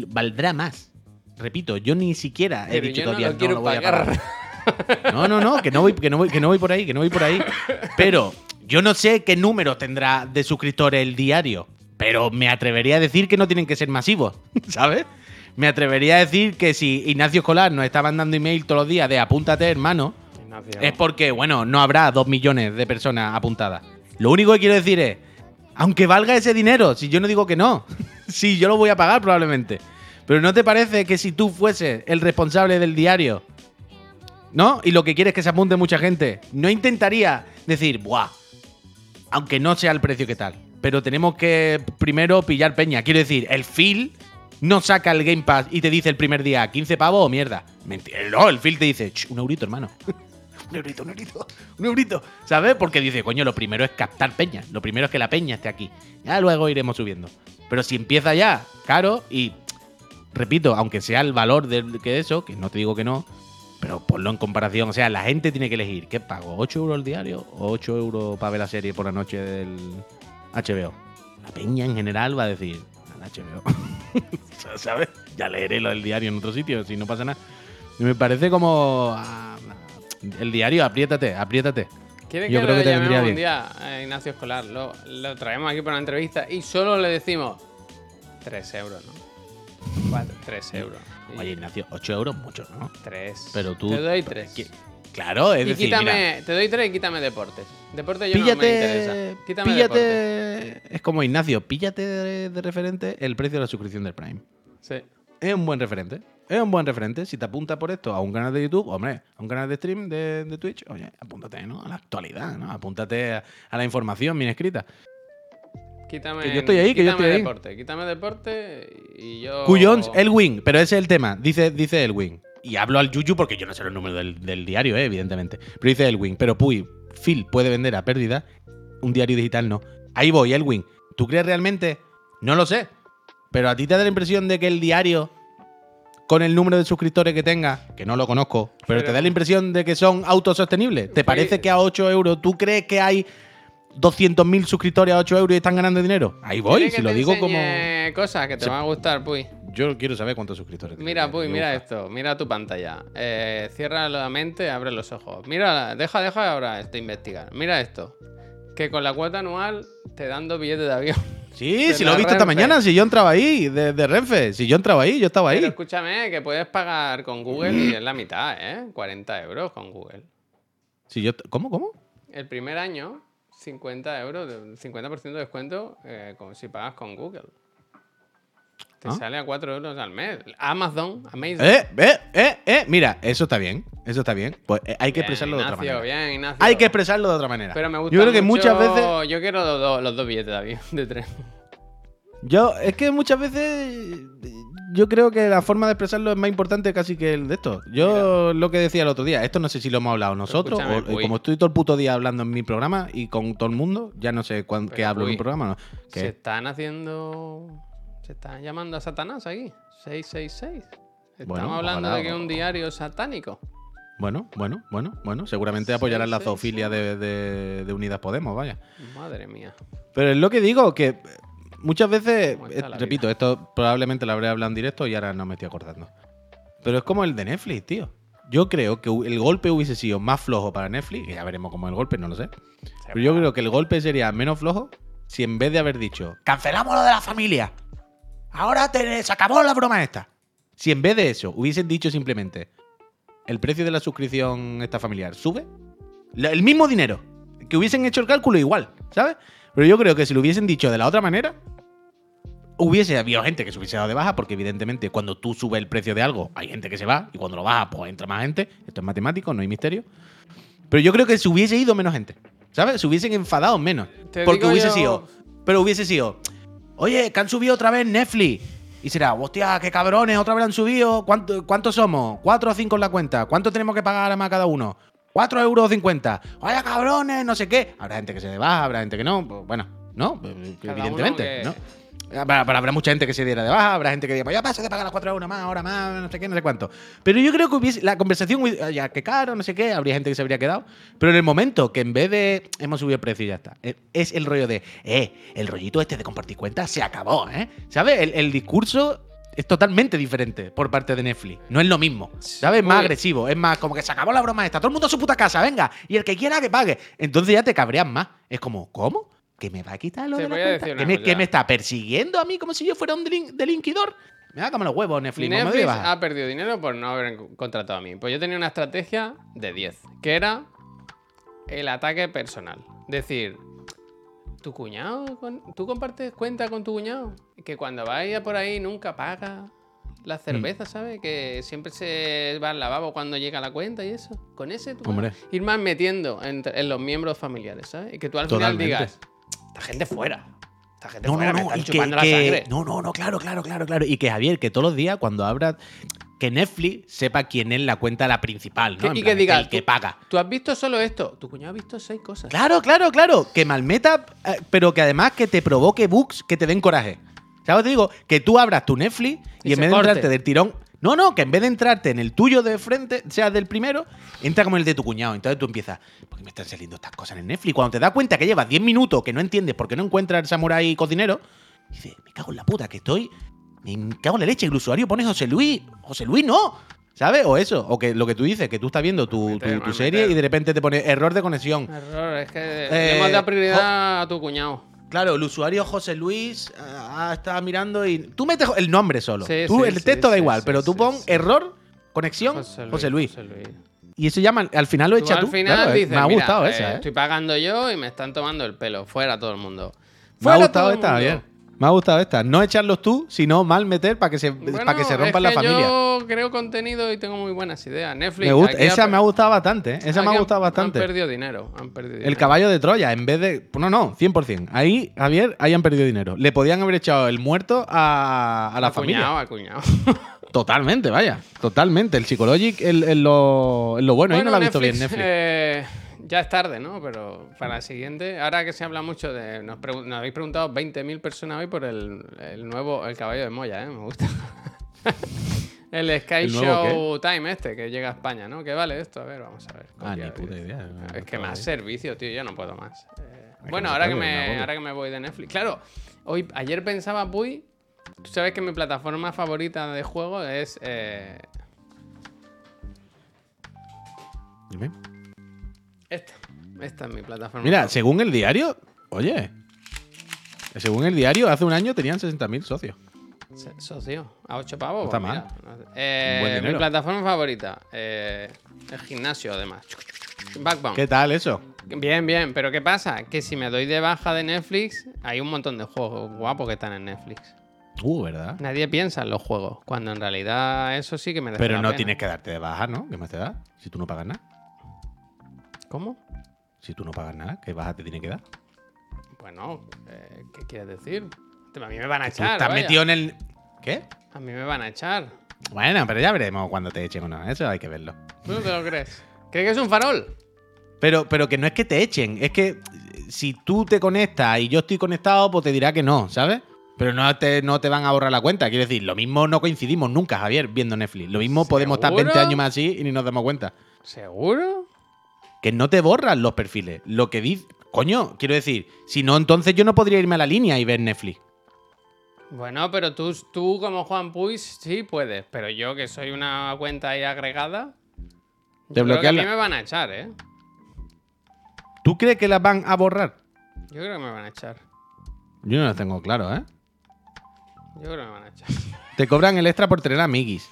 Valdrá más. Repito, yo ni siquiera he Pero dicho yo no todavía lo no lo voy a pagar. No, no, no, que no voy, que no voy, que no voy por ahí, que no voy por ahí. Pero yo no sé qué número tendrá de suscriptores el diario. Pero me atrevería a decir que no tienen que ser masivos, ¿sabes? Me atrevería a decir que si Ignacio Escolar nos está mandando email todos los días de apúntate, hermano, Ignacio. es porque, bueno, no habrá dos millones de personas apuntadas. Lo único que quiero decir es, aunque valga ese dinero, si yo no digo que no, sí, yo lo voy a pagar probablemente. Pero ¿no te parece que si tú fueses el responsable del diario, ¿no? Y lo que quieres es que se apunte mucha gente, no intentaría decir, ¡buah! Aunque no sea el precio que tal. Pero tenemos que primero pillar peña. Quiero decir, el Phil no saca el Game Pass y te dice el primer día 15 pavos o mierda. No, el Phil te dice, "Ch, un eurito, hermano. un eurito, un eurito, un eurito. ¿Sabes? Porque dice, coño, lo primero es captar peña. Lo primero es que la peña esté aquí. Ya luego iremos subiendo. Pero si empieza ya, caro, y repito, aunque sea el valor de que eso, que no te digo que no, pero ponlo en comparación. O sea, la gente tiene que elegir, ¿qué pago? ¿8 euros el diario o 8 euros para ver la serie por la noche del HBO? La peña en general va a decir, al HBO. ¿Sabes? Ya leeré lo del diario en otro sitio, si no pasa nada. Y me parece como... ah, el diario, apriétate, apriétate. ¿Quiere Yo que creo lo que te vendría un día a Ignacio Escolar? Lo, lo traemos aquí para una entrevista y solo le decimos 3 euros, ¿no? 4, 3 euros. Y Oye, Ignacio, 8 euros mucho, ¿no? 3. Pero tú... Te doy 3. Qui- Claro, es Y decir, quítame, mira, te doy 3 y quítame deportes. Deportes yo no me interesa. Quítame deportes. píllate, es como Ignacio, píllate de, de referente el precio de la suscripción del Prime. Sí. Es un buen referente. Es un buen referente. Si te apuntas por esto a un canal de YouTube, hombre, a un canal de stream de, de Twitch, oye, apúntate, ¿no? A la actualidad, ¿no? Apúntate a, a la información bien escrita. Quítame, Que yo estoy ahí, que yo estoy ahí. deporte. Quítame deporte y yo. Cuyons, Elwin, pero ese es el tema. Dice, dice Elwin. Y hablo al Yuyu porque yo no sé los números del, del diario, eh, evidentemente. Pero dice Elwin. Pero Puy, Phil puede vender a pérdida. Un diario digital no. Ahí voy, Elwin. ¿tú crees realmente? No lo sé. Pero a ti te da la impresión de que el diario, con el número de suscriptores que tenga, que no lo conozco, pero, Pero- te da la impresión de que son autosostenibles. ¿Te parece que a 8 euros tú crees que hay 200.000 suscriptores a 8 euros y están ganando dinero? Ahí voy, ¿Quieres si lo digo como. cosas que te Se- van a gustar, Puy. Yo quiero saber cuántos suscriptores tiene. Mira, Puy, mira esto. Mira tu pantalla. Eh, cierra la mente, abre los ojos. Mira, deja, deja ahora esto investigar. Mira esto. Que con la cuota anual te dan dos billetes de avión. Sí, si lo he visto esta mañana, si yo entraba ahí, de, de Renfe. Si yo entraba ahí, yo estaba ahí. Pero escúchame, que puedes pagar con Google y es la mitad, ¿eh? 40 euros con Google. Si yo, ¿Cómo, cómo? El primer año, 50 euros, de- 50% de descuento eh, con- si pagas con Google. Te Ah. sale a 4 euros al mes. Amazon, Amazon. Eh, eh, eh, eh. Mira, eso está bien. Eso está bien. Pues eh, hay que Bien, expresarlo de otra manera. Bien, Ignacio. Hay que expresarlo de otra manera. Pero me gusta yo creo que mucho- muchas veces. Yo quiero los dos, los dos billetes de avión, de tren. Yo, es que muchas veces. Yo creo que la forma de expresarlo es más importante casi que el de esto. Yo lo que decía el otro día, esto no sé si lo hemos hablado nosotros, o, como estoy todo el puto día hablando en mi programa y con todo el mundo, ya no sé cuán- qué hablo en un programa. ¿no? Se están haciendo. Se están llamando a Satanás aquí. 666. Estamos Bueno, hablando ojalá, de que es un diario satánico. Bueno, bueno, bueno, bueno. Seguramente Sí, apoyarán la sí, zoofilia de, de- de Unidas Podemos, vaya. Madre mía. Pero es lo que digo, que muchas veces, ¿Cómo está eh, repito, esto probablemente lo habré hablado en directo y ahora no me estoy acordando. Pero es como el de Netflix, tío. Yo creo que el golpe hubiese sido más flojo para Netflix, que ya veremos cómo es el golpe, no lo sé. Pero yo creo que el golpe sería menos flojo si en vez de haber dicho, cancelamos lo de la familia, ahora te, se acabó la broma esta. Si en vez de eso hubiesen dicho simplemente, el precio de la suscripción esta familiar sube, el mismo dinero, que hubiesen hecho el cálculo igual, ¿sabes? Pero yo creo que si lo hubiesen dicho de la otra manera, hubiese habido gente que se hubiese dado de baja, porque evidentemente cuando tú subes el precio de algo, hay gente que se va, y cuando lo baja, pues entra más gente. Esto es matemático, no hay misterio. Pero yo creo que se hubiese ido menos gente, ¿sabes? Se hubiesen enfadado menos. Te porque hubiese yo- sido. Pero hubiese sido. Oye, que han subido otra vez Netflix. Y será, hostia, qué cabrones, otra vez han subido. ¿Cuánto- ¿Cuántos somos? ¿Cuatro o cinco en la cuenta? ¿Cuánto tenemos que pagar más cada uno? ¿Cuatro euros cincuenta? Vaya cabrones, no sé qué. Habrá gente que se baja, habrá gente que no. Pues, bueno, no, Cada evidentemente, ¿no? Habrá, pero habrá mucha gente que se diera de baja, habrá gente que diga, pues ya pasa de pagar las 4 euros más, ahora más, no sé qué, no sé cuánto. Pero yo creo que hubiese, la conversación, hubiese- ya que caro, no sé qué, habría gente que se habría quedado. Pero en el momento que en vez de hemos subido el precio y ya está, eh, es el rollo de, eh, el rollito este de compartir cuentas se acabó, ¿eh? ¿Sabes? El, el discurso es totalmente diferente por parte de Netflix. No es lo mismo, ¿sabes? Es más agresivo, es más como que se acabó la broma esta, todo el mundo a su puta casa, venga, y el que quiera que pague. Entonces ya te cabreas más. Es como, ¿cómo? ¿Que me va a quitar lo de la cuenta? ¿Que me, que me está persiguiendo a mí como si yo fuera un delin- delinquidor? Me da como los huevos, Netflix. no me Netflix baja. ha perdido dinero por no haber contratado a mí. Pues yo tenía una estrategia de 10, que era el ataque personal. Decir, tu cuñado, tú compartes cuenta con tu cuñado, que cuando vaya por ahí nunca paga Mm. la cerveza, ¿sabes? Que siempre se va al lavabo cuando llega la cuenta y eso. Con ese tú ir más metiendo en los miembros familiares, ¿sabes? Y que tú al final digas, esta gente fuera. Esta gente No, fuera, no, no, están que, no, no, no, claro, claro, claro, claro. Y que Javier, que todos los días cuando abra, que Netflix sepa quién es la cuenta la principal, ¿no? En y plan, que diga, el que paga. Tú has visto solo esto. Tu cuñado ha visto seis cosas. Claro, claro, claro. Que malmeta, eh, pero que además que te provoque bugs que te den coraje. ¿Sabes? Te digo, que tú abras tu Netflix y, Y en vez de entrarte del tirón. No, no, que en vez de entrarte en el tuyo de frente, sea del primero, entra como el de tu cuñado. Entonces tú empiezas, ¿por qué me están saliendo estas cosas en Netflix? Cuando te das cuenta que llevas 10 minutos que no entiendes por qué no encuentras el samurái cocinero, dices, me cago en la puta, que estoy. Me cago en la leche. El usuario pone José Luis. José Luis no. ¿Sabes? O eso. O que lo que tú dices, que tú estás viendo tu, serie y de repente te pone error de conexión. Error, es que Eh, le hemos dado prioridad a tu cuñado. Claro, el usuario José Luis ah, estaba mirando y. Tú metes el nombre solo. Sí, tú, sí, el sí, texto da igual, pero tú pon error, conexión, José Luis. José Luis. Y eso llama, al final lo Tú echa al tú. final Claro, eh, dices, me ha "Mira, gustado eh, esa, ¿eh? Estoy pagando yo y me están tomando el pelo. Fuera todo el mundo. Me ha gustado todo el. Javier. Me ha gustado esta. No echarlos tú, sino mal meter para que se, Bueno, para que se rompa es la que familia. Yo creo contenido y tengo muy buenas ideas. Netflix. Me esa ha- me ha gustado bastante. ¿eh? Esa me ha han- gustado bastante. Han perdido dinero. Han perdido dinero. El caballo de Troya, en vez de. No, no, 100%. Ahí, Javier, ahí han perdido dinero. Le podían haber echado el muerto a, a la Al familia. cuñado, al cuñado. Totalmente, vaya. Totalmente. El Psychologic es lo, lo bueno. Ahí no lo ha visto bien Netflix. eh, Ya es tarde, ¿no? Pero para la siguiente, ahora que se habla mucho de. Nos, habéis preguntado 20.000 personas hoy por el, el nuevo. El caballo de Moya, ¿eh? Me gusta. el Sky ¿El nuevo Show Time este que llega a España, ¿no? ¿Qué vale esto? A ver, vamos a ver. Ah, ni puta de- idea. Es que más servicio, tío. Yo no puedo más. Eh, bueno, ahora que, me ahora que me voy de Netflix. Claro, hoy, ayer pensaba, Puy. Tú sabes que mi plataforma favorita de juego es. eh, Dime. Esta. Esta es mi plataforma. Mira, según el diario, oye, según el diario, hace un año tenían 60.000 socios. Socio, a 8 pavos. No está pues mal. Eh, mi plataforma favorita. eh, el gimnasio, además. Backbone. ¿Qué tal eso? Bien, bien, pero ¿qué pasa? Que si me doy de baja de Netflix, hay un montón de juegos guapos que están en Netflix. Uh, ¿verdad? Nadie piensa en los juegos, cuando en realidad eso sí que merece Pero la no pena. tienes que darte de baja, ¿no? ¿Qué más te da? Si tú no pagas nada. ¿Cómo? Si tú no pagas nada, ¿qué baja te tiene que dar? Bueno, eh, ¿qué quieres decir? A mí me van a echar. estás vaya. metido en el... ¿Qué? A mí me van a echar. Bueno, pero ya veremos cuando te echen o no. Eso hay que verlo. ¿Tú no te lo crees? ¿Crees que es un farol? Pero, pero que no es que te echen, es que eh, si tú te conectas y yo estoy conectado, pues te dirá que no, ¿sabes? Pero no te, no te van a borrar la cuenta. Quiero decir, lo mismo no coincidimos nunca, Javier, viendo Netflix. Lo mismo podemos estar 20 ¿Seguro? años más así y ni nos damos cuenta. ¿Seguro? Que no te borran los perfiles. Lo que dice. Coño, quiero decir, si no, entonces yo no podría irme a la línea y ver Netflix. Bueno, pero tú, tú como Juan Puig sí puedes, pero yo que soy una cuenta ahí agregada, Te creo que a mí me van a echar, ¿eh? ¿Tú crees que las van a borrar? Yo creo que me van a echar. Yo no lo tengo claro, ¿eh? Yo creo que me van a echar. Te cobran el extra por tener amiguis.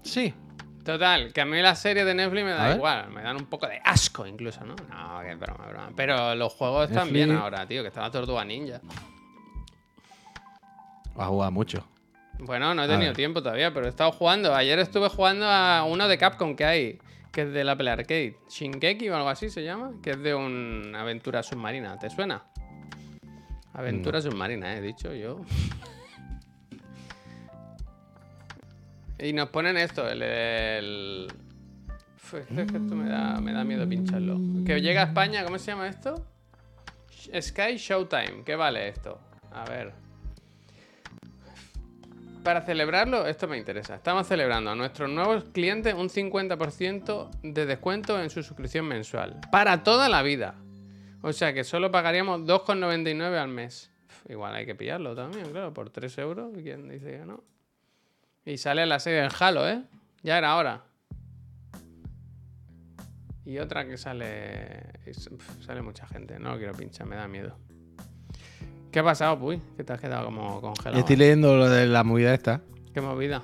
Sí. Total, que a mí las series de Netflix me da igual, me dan un poco de asco incluso, ¿no? No, es broma, broma. Pero los juegos están bien ahora, tío, que está la Tortuga Ninja. Has jugado mucho. Bueno, no he tenido tiempo todavía, pero he estado jugando. Ayer estuve jugando a uno de Capcom que hay, que es del Apple Arcade. Shingeki o algo así se llama, que es de una aventura submarina. ¿Te suena? Aventura submarina, he dicho yo. y nos ponen esto, el... el... Uf, es que esto me da, me da miedo pincharlo. Que llega a España, ¿cómo se llama esto? Sky Showtime. ¿Qué vale esto? A ver. Para celebrarlo, esto me interesa. Estamos celebrando a nuestros nuevos clientes un 50% de descuento en su suscripción mensual. Para toda la vida. O sea que solo pagaríamos 2,99 al mes. Igual hay que pillarlo también, claro, por 3 euros. ¿Quién dice que no? Y sale la serie del Halo, ¿eh? Ya era hora. Y otra que sale. uf, Sale mucha gente. No lo quiero pinchar, me da miedo. ¿Qué ha pasado, Puy? Que te has quedado como congelado. Estoy leyendo lo de la movida esta. Qué movida.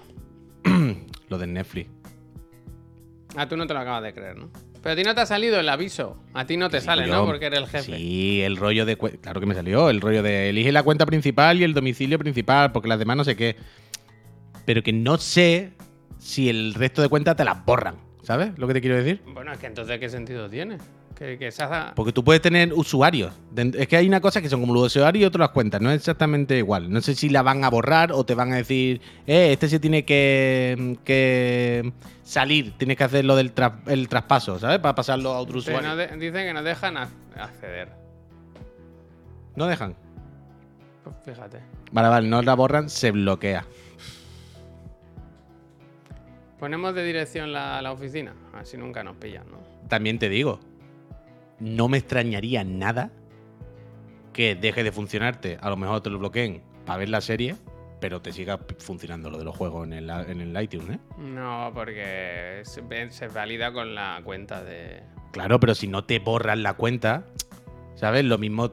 Lo de Netflix. Ah, tú no te lo acabas de creer, ¿no? Pero a ti no te ha salido el aviso. A ti no te Sí, sale, yo- ¿no? Porque eres el jefe. Sí, el rollo de. Claro que me salió. El rollo de elige la cuenta principal y el domicilio principal, porque las demás no sé qué. Pero que no sé si el resto de cuentas te las borran. ¿Sabes lo que te quiero decir? Bueno, es que entonces, ¿qué sentido tiene? Que, que haga... Porque tú puedes tener usuarios. Es que hay una cosa que son como los usuarios y otras las cuentas. No es exactamente igual. No sé si la van a borrar o te van a decir, eh, este se tiene que, que salir. Tienes que hacer lo del el traspaso, ¿sabes? Para pasarlo a otro usuario. no dicen que nos dejan ac- acceder. No dejan. Pues fíjate. Vale, vale, no la borran, se bloquea. Ponemos de dirección la, la oficina. Así nunca nos pillan, ¿no? También te digo, no me extrañaría nada que deje de funcionarte. A lo mejor te lo bloqueen para ver la serie, pero te siga funcionando lo de los juegos en el, en el iTunes, ¿eh? No, porque se, se valida con la cuenta de... Claro, pero si no te borran la cuenta, ¿sabes? Lo mismo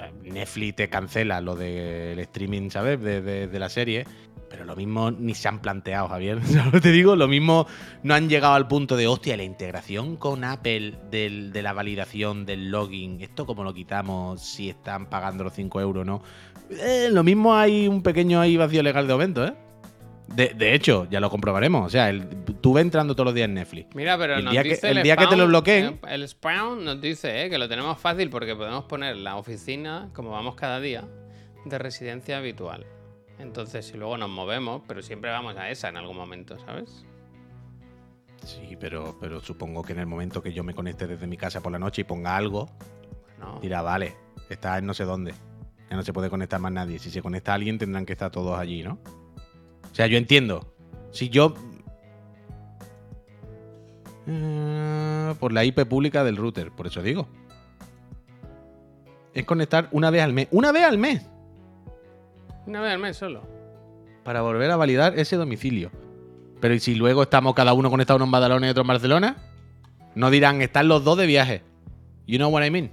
eh, Netflix te cancela lo del streaming, ¿sabes? De, de- de la serie. Pero lo mismo ni se han planteado, Javier. ¿Sabes lo que te digo? Lo mismo no han llegado al punto de, hostia, la integración con Apple del- de la validación del login, ¿esto cómo lo quitamos si están pagando los 5 euros o no? Eh, lo mismo hay un pequeño ahí vacío legal de momento, ¿eh? De, de hecho, ya lo comprobaremos. O sea, el- tú ves entrando todos los días en Netflix. Mira, pero El nos día que- el día que te lo bloqueen- El spawn nos dice eh, que lo tenemos fácil porque podemos poner la oficina, como vamos cada día, de residencia habitual. Entonces, si luego nos movemos, pero siempre vamos a esa en algún momento, ¿sabes? Sí, pero, pero supongo que en el momento que yo me conecte desde mi casa por la noche y ponga algo, No. dirá, vale, está en no sé dónde. Ya no se puede conectar más nadie. Si se conecta alguien, tendrán que estar todos allí, ¿no? O sea, yo entiendo. Si yo. Eh, por la IP pública del router, por eso digo. Es conectar una vez al mes. ¡Una vez al mes! Una vez al mes solo. Para volver a validar ese domicilio. Pero ¿y si luego estamos cada uno conectado uno en Badalona y otro en Barcelona? No dirán, están los dos de viaje. You know what I mean?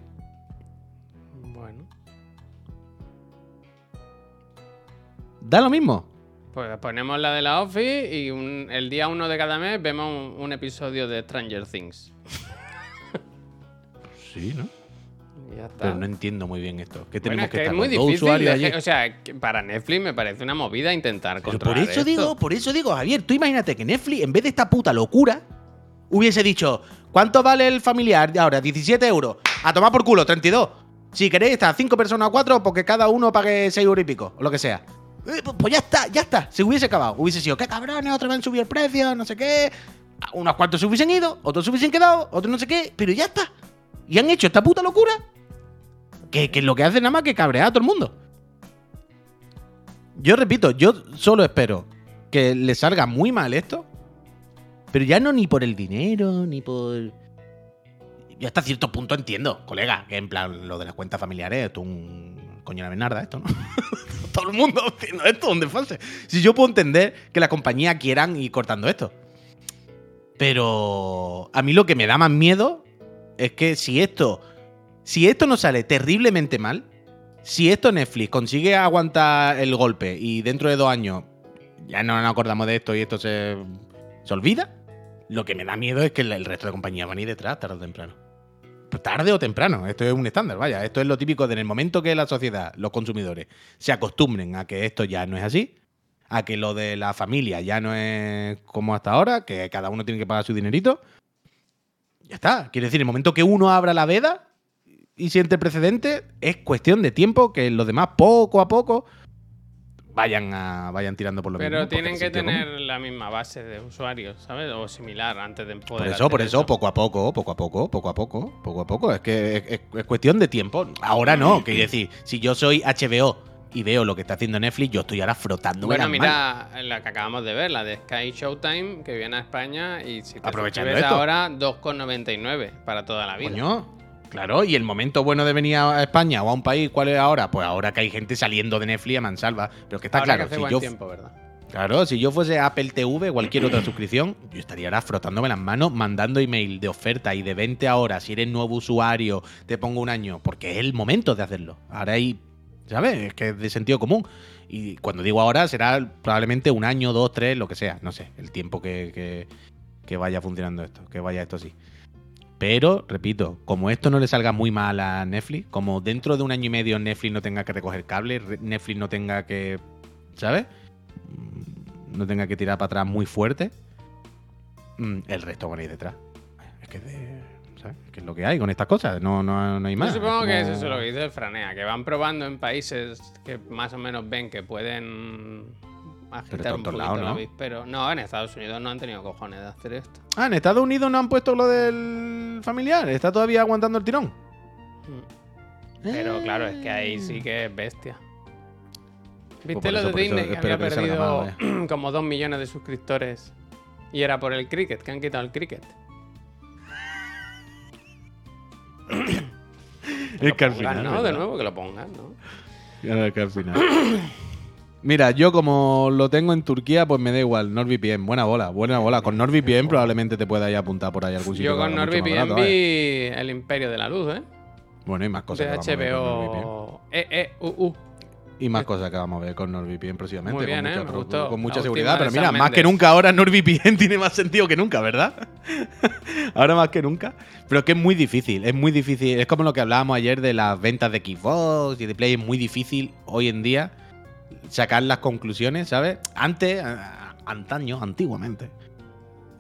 Bueno. Da lo mismo. Pues ponemos la de la Office y un- el día uno de cada mes vemos un, un episodio de Stranger Things. Sí, ¿no? Ya está. Pero no entiendo muy bien esto. ¿Qué Bueno, tenemos es que, que es estar muy difícil. de- allí? O sea, para Netflix me parece una movida intentar Pero controlar por eso esto. digo, por eso digo, Javier, tú imagínate que Netflix, en vez de esta puta locura, hubiese dicho, ¿cuánto vale el familiar ahora? 17 euros. A tomar por culo, 32. Si queréis estar 5 personas o 4, porque cada uno pague 6 euros y pico, o lo que sea. Eh, pues- pues ya está, ya está. Se hubiese acabado. Hubiese sido, qué cabrones, otros han subido el precio, no sé qué. Unos cuantos se hubiesen ido, otros se hubiesen quedado, otros no sé qué, pero ya está. Y han hecho esta puta locura. Que, que lo que hace nada más que cabrear a todo el mundo. Yo repito, yo solo espero que le salga muy mal esto. Pero ya no ni por el dinero, ni por. Yo hasta cierto punto entiendo, colega, que en plan lo de las cuentas familiares, esto es un coño de la venarda, esto, ¿no? Todo el mundo haciendo esto, donde fuese. Si yo puedo entender que la compañía quieran ir cortando esto. Pero a mí lo que me da más miedo es que si esto. Si esto no sale terriblemente mal, si esto Netflix consigue aguantar el golpe y dentro de dos años ya no nos acordamos de esto y esto se, se olvida, lo que me da miedo es que el, resto de compañías van a ir detrás tarde o temprano. Pues tarde o temprano, esto es un estándar, vaya, esto es lo típico de en el momento que la sociedad, los consumidores, se acostumbren a que esto ya no es así, a que lo de la familia ya no es como hasta ahora, que cada uno tiene que pagar su dinerito. Ya está. Quiere decir, el momento que uno abra la veda y siente precedente, es cuestión de tiempo que los demás poco a poco vayan a, vayan tirando por lo mismo. Pero tienen que tener común. la misma base de usuarios, ¿sabes? O similar antes de poder Por eso, por eso, poco a poco, poco a poco, poco a poco, poco a poco. Es que es, es- es cuestión de tiempo. Ahora no, quiero decir, si yo soy HBO y veo lo que está haciendo Netflix, yo estoy ahora frotando Bueno, las manos. mira la que acabamos de ver, la de Sky Showtime, que viene a España y si te Aprovechando esto. ahora 2,99 para toda la vida. Coño. Claro, y el momento bueno de venir a España o a un país, ¿cuál es ahora? Pues ahora que hay gente saliendo de Netflix a mansalva. Pero es que está Ahora claro, que hace si buen yo, tiempo, ¿verdad? claro, si yo fuese Apple TV o cualquier otra suscripción, yo estaría ahora frotándome las manos, mandando email de oferta y de 20 ahora. Si eres nuevo usuario, te pongo un año, porque es el momento de hacerlo. Ahora hay, ¿sabes? Es que es de sentido común. Y cuando digo ahora, será probablemente un año, dos, tres, lo que sea. No sé, el tiempo que, que- vaya funcionando esto, que vaya esto así. Pero, repito, como esto no le salga muy mal a Netflix, como dentro de un año y medio Netflix no tenga que recoger cable, Netflix no tenga que, ¿sabes? Mm, No tenga que tirar para atrás muy fuerte, mm, el resto van a ir detrás. Es que, de- ¿sabes? Que es lo que hay con estas cosas, no, no, no hay más. Yo supongo Es que es eso lo que dice el Franea, que van probando en países que más o menos ven que pueden agitar un poquito lados, la ¿no? Pero no, en Estados Unidos no han tenido cojones de hacer esto. Ah, en Estados Unidos no han puesto lo del familiar, está todavía aguantando el tirón. Pero claro, es que ahí sí que es bestia. ¿Viste por lo eso- de eso Disney? Que había perdido como 2 millones de suscriptores. Y era por el cricket, que han quitado el cricket. Es que al final. ¿no? De nuevo, que lo pongan, ¿no? Claro que al final. Mira, yo como lo tengo en Turquía, pues me da igual. NordVPN, buena bola, buena bola. Con NordVPN probablemente te pueda ir a apuntar por ahí algún sitio. Yo con NordVPN barato, vi ¿eh? El Imperio de la Luz, ¿eh? Bueno, y más cosas De. HBO. E, e, U, U. Y más cosas que vamos a ver con NordVPN próximamente. Muy bien, con ¿eh? mucha, Me pro- gustó. con mucha seguridad. Pero mira, más que nunca ahora NordVPN tiene más sentido que nunca, ¿verdad? ahora más que nunca. Pero es que es muy difícil, es muy difícil. Es como lo que hablábamos ayer de las ventas de Xbox y de Play. Es muy difícil hoy en día sacar las conclusiones, ¿sabes? Antes, a- antaño, antiguamente,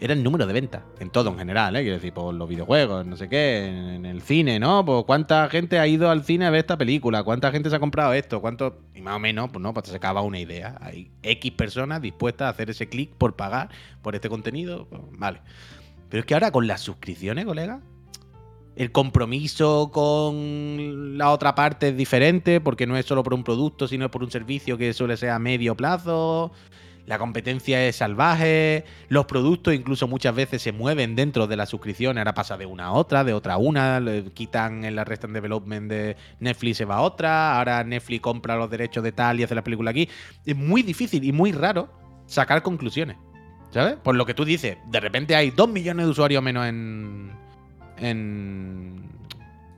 era el número de ventas, en todo en general, ¿eh? Quiero decir, por los videojuegos, no sé qué, en, el cine, ¿no? Pues cuánta gente ha ido al cine a ver esta película, cuánta gente se ha comprado esto, cuánto. Y más o menos, pues no, pues te sacaba una idea. Hay X personas dispuestas a hacer ese clic por pagar por este contenido, pues, vale. Pero es que ahora con las suscripciones, colega, el compromiso con la otra parte es diferente porque no es solo por un producto, sino por un servicio que suele ser a medio plazo. La competencia es salvaje, los productos incluso muchas veces se mueven dentro de la suscripción, ahora pasa de una a otra, de otra a una, le quitan el Rest and Development de Netflix se va a otra, ahora Netflix compra los derechos de tal y hace la película aquí. Es muy difícil y muy raro sacar conclusiones, ¿sabes? Por lo que tú dices, de repente hay dos millones de usuarios menos en... en...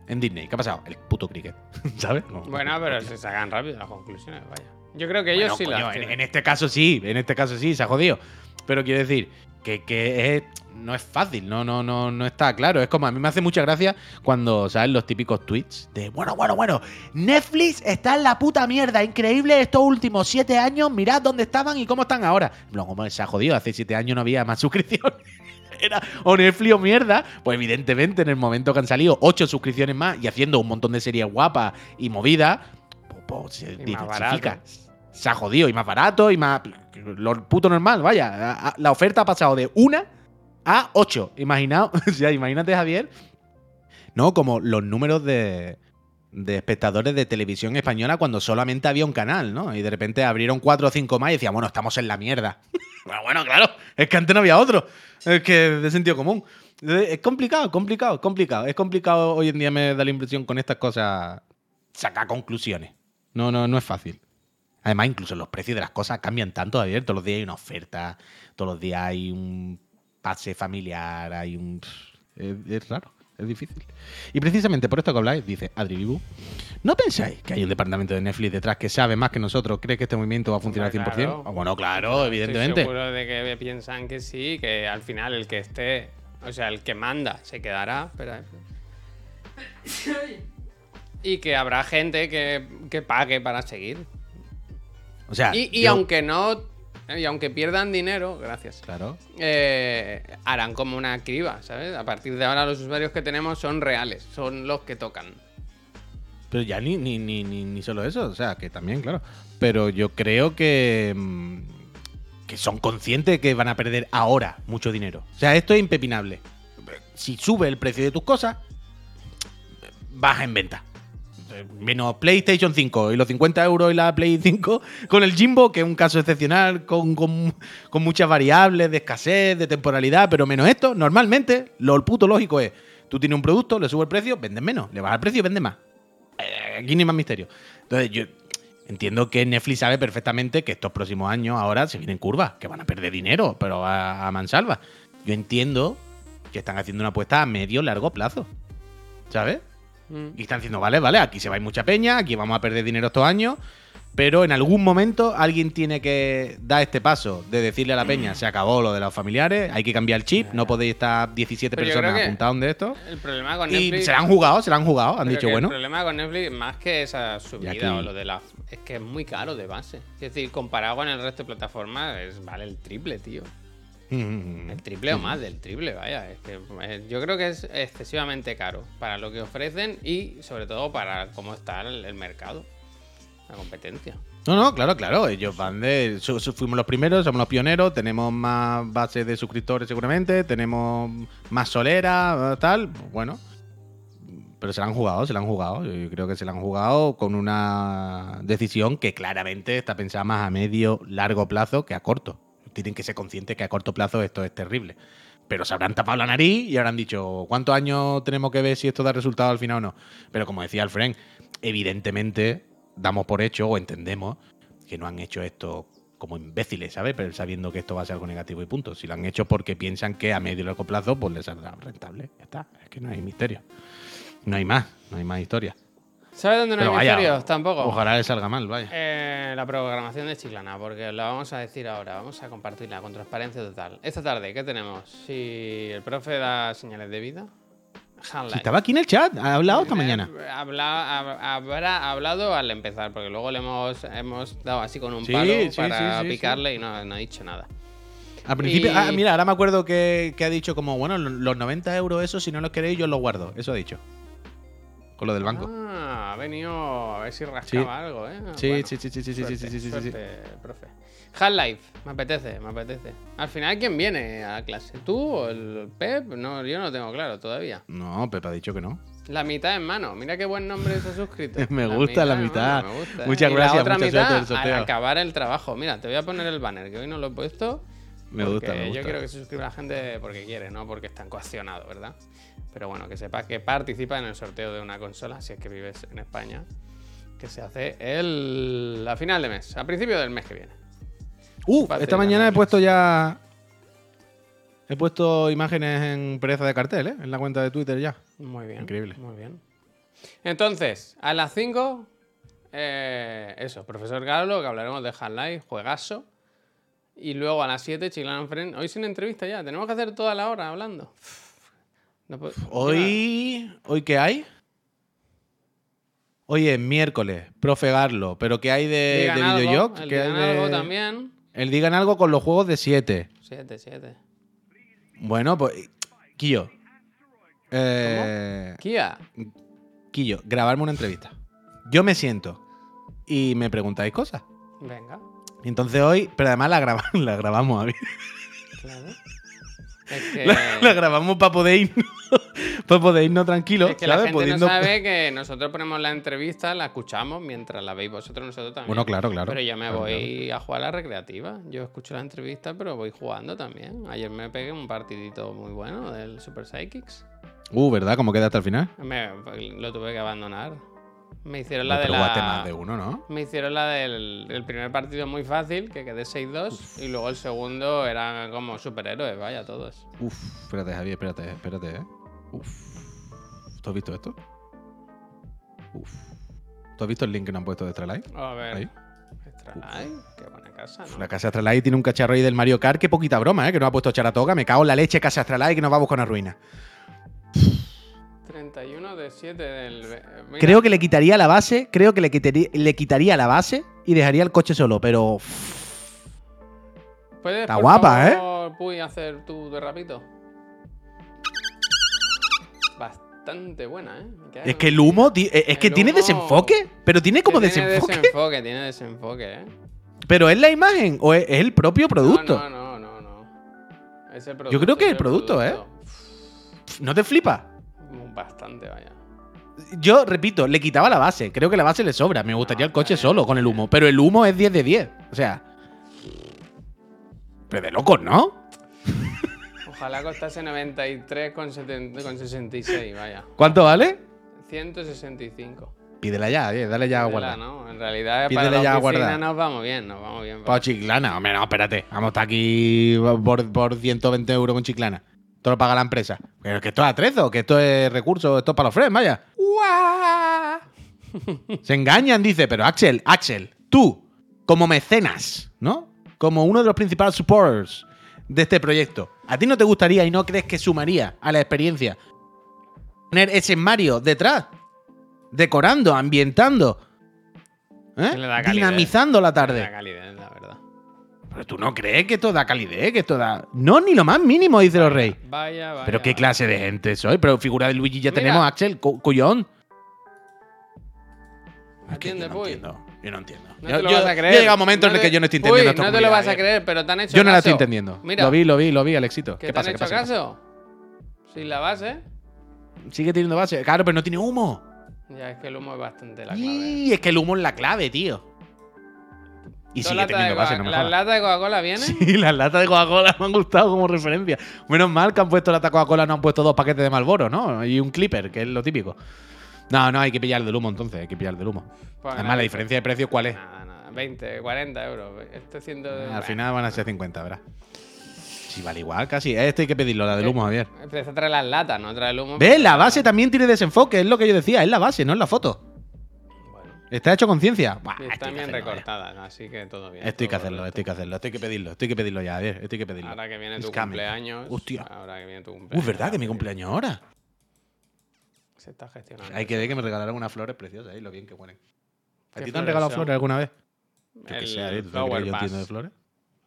En Disney, ¿qué ha pasado? El puto cricket, ¿sabes? No. Bueno, pero se sacan rápido las conclusiones, vaya. Yo creo que ellos Bueno, sí coño, las en, este caso sí, en este caso sí, se ha jodido. Pero quiero decir que, que es- no es fácil, no, no, no, no está claro. Es como a mí me hace mucha gracia cuando salen los típicos tweets de bueno, bueno, bueno, Netflix está en la puta mierda, increíble estos últimos siete años, mirad dónde estaban y cómo están ahora. No, como se ha jodido, hace siete años no había más suscripciones. Era o Netflix o mierda, pues evidentemente en el momento que han salido ocho suscripciones más y haciendo un montón de series guapas y movidas, pues, pues se diversifica. Se ha jodido y más barato y más. Lo puto normal, vaya. La oferta ha pasado de una a ocho. Imaginaos, o sea, imagínate, Javier. No, como los números de, de espectadores de televisión española cuando solamente había un canal, ¿no? Y de repente abrieron cuatro o cinco más y decían, bueno, estamos en la mierda. bueno, bueno, claro, es que antes no había otro. Es que de sentido común. Es complicado, complicado, complicado. Es complicado hoy en día me da la impresión con estas cosas sacar conclusiones. No, no, no es fácil. Además, incluso los precios de las cosas cambian tanto, Javier. Todos los días hay una oferta, todos los días hay un pase familiar, hay un... Es, es raro, es difícil. Y precisamente por esto que habláis, dice Adri Vibu, ¿no pensáis que hay un departamento de Netflix detrás que sabe más que nosotros, cree que este movimiento va a funcionar al 100%? Hombre, claro. Ah, bueno, claro, evidentemente. Estoy seguro de que piensan que sí, que al final el que esté, o sea, el que manda se quedará. Espera. Y que habrá gente que, que pague para seguir. O sea, Y, y yo- aunque no, y aunque pierdan dinero, gracias, Claro. eh, harán como una criba, ¿sabes? A partir de ahora los usuarios que tenemos son reales, son los que tocan. Pero ya ni, ni, ni, ni, solo eso, o sea, que también, claro. Pero yo creo que, mm, que son conscientes que van a perder ahora mucho dinero. O sea, esto es impepinable. Si sube el precio de tus cosas, baja en venta. Menos PlayStation 5 y los 50 euros y la Play 5 con el Jimbo, que es un caso excepcional, con, con- muchas variables de escasez, de temporalidad, pero menos esto, normalmente lo puto lógico es, tú tienes un producto, le sube el precio, vendes menos, le baja el precio, vendes más. Eh, aquí ni más misterio. Entonces, yo entiendo que Netflix sabe perfectamente que estos próximos años ahora se vienen curvas, que van a perder dinero, pero a, a mansalva. Yo entiendo que están haciendo una apuesta a medio largo plazo. ¿Sabes? Mm. Y están diciendo, vale, vale, aquí se va a ir mucha peña, aquí vamos a perder dinero estos años, pero en algún momento alguien tiene que dar este paso de decirle a la peña, se acabó lo de los familiares, hay que cambiar el chip, no podéis estar 17 Pero yo personas apuntados de esto. El problema con Y Netflix... se la han jugado, se la han jugado, han dicho, bueno. El problema con Netflix, más que esa subida aquí- o lo de la. Es que es muy caro de base. Es decir, comparado con el resto de plataformas, es, vale el triple, tío. Mm, El triple o más del triple, vaya. Es que eh, yo creo que es excesivamente caro para lo que ofrecen y sobre todo para cómo está el, el mercado, la competencia. No, no, claro, claro. Ellos van de. su- su- fuimos los primeros, somos los pioneros, tenemos más base de suscriptores seguramente, tenemos más solera, tal. Bueno. Pero se la han jugado, se la han jugado. Yo creo que se la han jugado con una decisión que claramente está pensada más a medio, largo plazo que a corto. Tienen que ser conscientes que a corto plazo esto es terrible. Pero se habrán tapado la nariz y habrán dicho, ¿cuántos años tenemos que ver si esto da resultado al final o no? Pero como decía Alfred, evidentemente damos por hecho o entendemos que no han hecho esto como imbéciles, ¿sabes? Pero sabiendo que esto va a ser algo negativo y punto. Si lo han hecho porque piensan que a medio y largo plazo pues les saldrá rentable. Ya está. Es que no hay misterio. No hay más, no hay más historia. ¿Sabes dónde no hay vaya, misterios? Tampoco. Ojalá le salga mal, vaya. Eh, la programación de Chiclana, porque la vamos a decir ahora, vamos a compartirla con transparencia total. Esta tarde, ¿qué tenemos? Si el profe da señales de vida, Si estaba aquí en el chat, ha hablado esta mañana. Eh, habla- hab- habrá hablado al empezar, porque luego le hemos, hemos dado así con un Sí, palo sí, para sí, picarle y no, no ha dicho nada. Al principio, Y- ah, mira, ahora me acuerdo que, que ha dicho como, bueno, los 90 euros, eso, si no los queréis, yo los guardo. Eso ha dicho. Con lo del banco. Ah, ha venido a ver si rascaba algo, ¿eh? Sí, Bueno, sí, sí, sí, sí, sí, suerte, sí, sí, sí, sí, sí. profe. Half-Life, me apetece, me apetece. Al final, ¿quién viene a la clase? ¿Tú o el Pep? No, yo no lo tengo claro todavía. No, Pepe ha dicho que no. La mitad en mano. Mira qué buen nombre se ha suscrito. Me gusta la mitad. mano, gusta. Muchas Y gracias, La otra mitad al acabar el trabajo. Mira, te voy a poner el banner, que hoy no lo he puesto. Me gusta, me gusta. Yo quiero que se suscriba la gente porque quiere, no porque están coaccionados, ¿verdad? Pero bueno, que sepa que participa en el sorteo de una consola, si es que vives en España, que se hace el, a final de mes, a principio del mes que viene. Uh, esta mañana he puesto ya. He puesto imágenes en pereza de cartel, ¿eh? En la cuenta de Twitter ya. Muy bien. Increíble. Muy bien. Entonces, a las 5, eh, eso, profesor Galo, que hablaremos de Half-Life, juegazo. Y luego a las 7, Chiclana Friend. Hoy sin entrevista ya, tenemos que hacer toda la hora hablando. No Hoy. ¿Hoy qué hay? Hoy es miércoles, profe Garlo. ¿Pero qué hay de, de algo, videojoc? el ¿Qué hay digan de- algo también. El digan algo con los juegos de 7. 7, 7. Bueno, pues. Quillo. Eh, Kia. Quillo, grabarme una entrevista. Yo me siento y me preguntáis cosas. Venga. Entonces hoy, pero además la, graba- la grabamos, Javi. Claro. Es que, La, la grabamos para poder irnos, para poder irnos tranquilos, es que la gente no sabe que nosotros ponemos la entrevista, la escuchamos mientras la veis vosotros, nosotros también. Bueno, claro, claro. Pero yo me Claro, voy a jugar a la recreativa. Yo escucho la entrevista, pero voy jugando también. Ayer me pegué un partidito muy bueno del Super Psychics. Uh, ¿verdad? ¿Cómo queda hasta el final? Me- lo tuve que abandonar. Me hicieron la de la... más de uno, ¿no? Me hicieron la del el primer partido muy fácil, que quedé 6-2. Y luego el segundo era como superhéroes, vaya, todos. Uf, espérate, Javier, espérate, espérate, ¿eh? Uf. ¿Tú has visto esto? Uf. ¿Tú has visto el link que nos han puesto de Astralife? A ver. Ahí. Qué buena casa, ¿no? La casa Astralife tiene un cacharro ahí del Mario Kart, qué poquita broma, ¿eh? Que nos ha puesto Charatoga. Me cago en la leche, casa Astralife, que nos va a buscar una ruina. 31 de 7 del. mira, Creo que le quitaría la base, creo que le quitaría, le quitaría la base y dejaría el coche solo, pero. ¿Puedes, está por guapa, ¿eh? Puy, hacer tu de rapito? Bastante buena, ¿eh? Queda- Es que el humo, eh, es que tiene desenfoque, pero tiene como que tiene desenfoque. desenfoque, tiene desenfoque, ¿eh? Pero es la imagen o es, el propio producto. No, no, no, no. no. Es el Yo creo que es el producto, ¿eh? ¿No te flipa? Bastante, vaya. Yo repito, le quitaba la base. Creo que la base le sobra. Me gustaría el coche está bien, solo con el está humo. Pero el humo es 10 de 10. O sea. Pero de locos, ¿no? Ojalá costase 93 con, 70 con 66, vaya. ¿Cuánto vale? 165. Pídela ya, eh, dale ya a Pídela, guardar. ¿no? En realidad, Pídele para ya a la oficina guardar. nos vamos bien, nos vamos bien. Para Chiclana. Hombre, no, espérate. Vamos a estar aquí por, por 120 euros con Chiclana. Todo lo paga la empresa. Pero que esto es atrezo, que esto es recurso, esto es para los friends, vaya. Se engañan, dice, pero Axel, Axel, tú, como mecenas, ¿no? Como uno de los principales supporters de este proyecto, ¿a ti no te gustaría y no crees que sumaría a la experiencia tener ese Mario detrás? Decorando, ambientando, ¿eh? Dinamizando la La tarde. La. Pero tú no crees que esto da calidez, que esto da. No, ni lo más mínimo, dice los rey. Vaya, vaya. Pero qué clase de gente soy. Pero figura de Luigi ya Mira. tenemos, Axel, cu- cuyón. Es que yo no Puy. iniendo. Yo no entiendo. No yo, te lo yo- vas a creer. he llegado a un momento en el que yo no estoy entendiendo esta No te lo vas a eh. creer, pero te han hecho Yo no la caso. estoy entendiendo. Mira, Lo vi, lo vi, lo vi, Alexito. que ¿Qué te han pasa? ¿Qué hecho? ¿Qué pasa? caso. Sin la base. Sigue teniendo base. Claro, pero no tiene humo. Ya es que el humo es bastante la clave. Y es que el humo es la clave, tío. Y sigue de teniendo base, no me ¿Las latas de Coca-Cola vienen? Sí, las latas de Coca-Cola me han gustado como referencia. Menos mal que han puesto lata Coca-Cola, no han puesto dos paquetes de Malboro, ¿no? Y un clipper, que es lo típico. No, no, hay que pillar del humo entonces, hay que pillar del humo. Pues Además, nada, la diferencia de precio, ¿cuál es? Nada, nada. 20, 40 euros. Este ciento de... Al final van a ser 50, ¿verdad? Sí, vale igual, casi. Este hay que pedirlo, la del humo, Javier. Empieza a traer las latas, no trae el humo. ¿Ves? La base también tiene desenfoque, es lo que yo decía, es la base, no es la foto. Está hecho con ciencia. Buah, y que bien ya. recortadas, así que todo bien. Esto hay que todo hacerlo, correcto. esto hay que hacerlo, esto hay que pedirlo, esto hay que pedirlo ya, Javier, esto hay que pedirlo. Ahora que viene tu cumpleaños. Hostia. Ahora que viene tu cumpleaños. ¿verdad que mi cumpleaños ahora? Se está gestionando. Hay que ver que me regalaron unas flores preciosas, ¿eh? Lo bien que huelen. ¿A ¿Qué ti te han regalado son? flores alguna vez? Yo que sé, ¿eh? ¿Tú sabes Flower que yo Pass. de flores?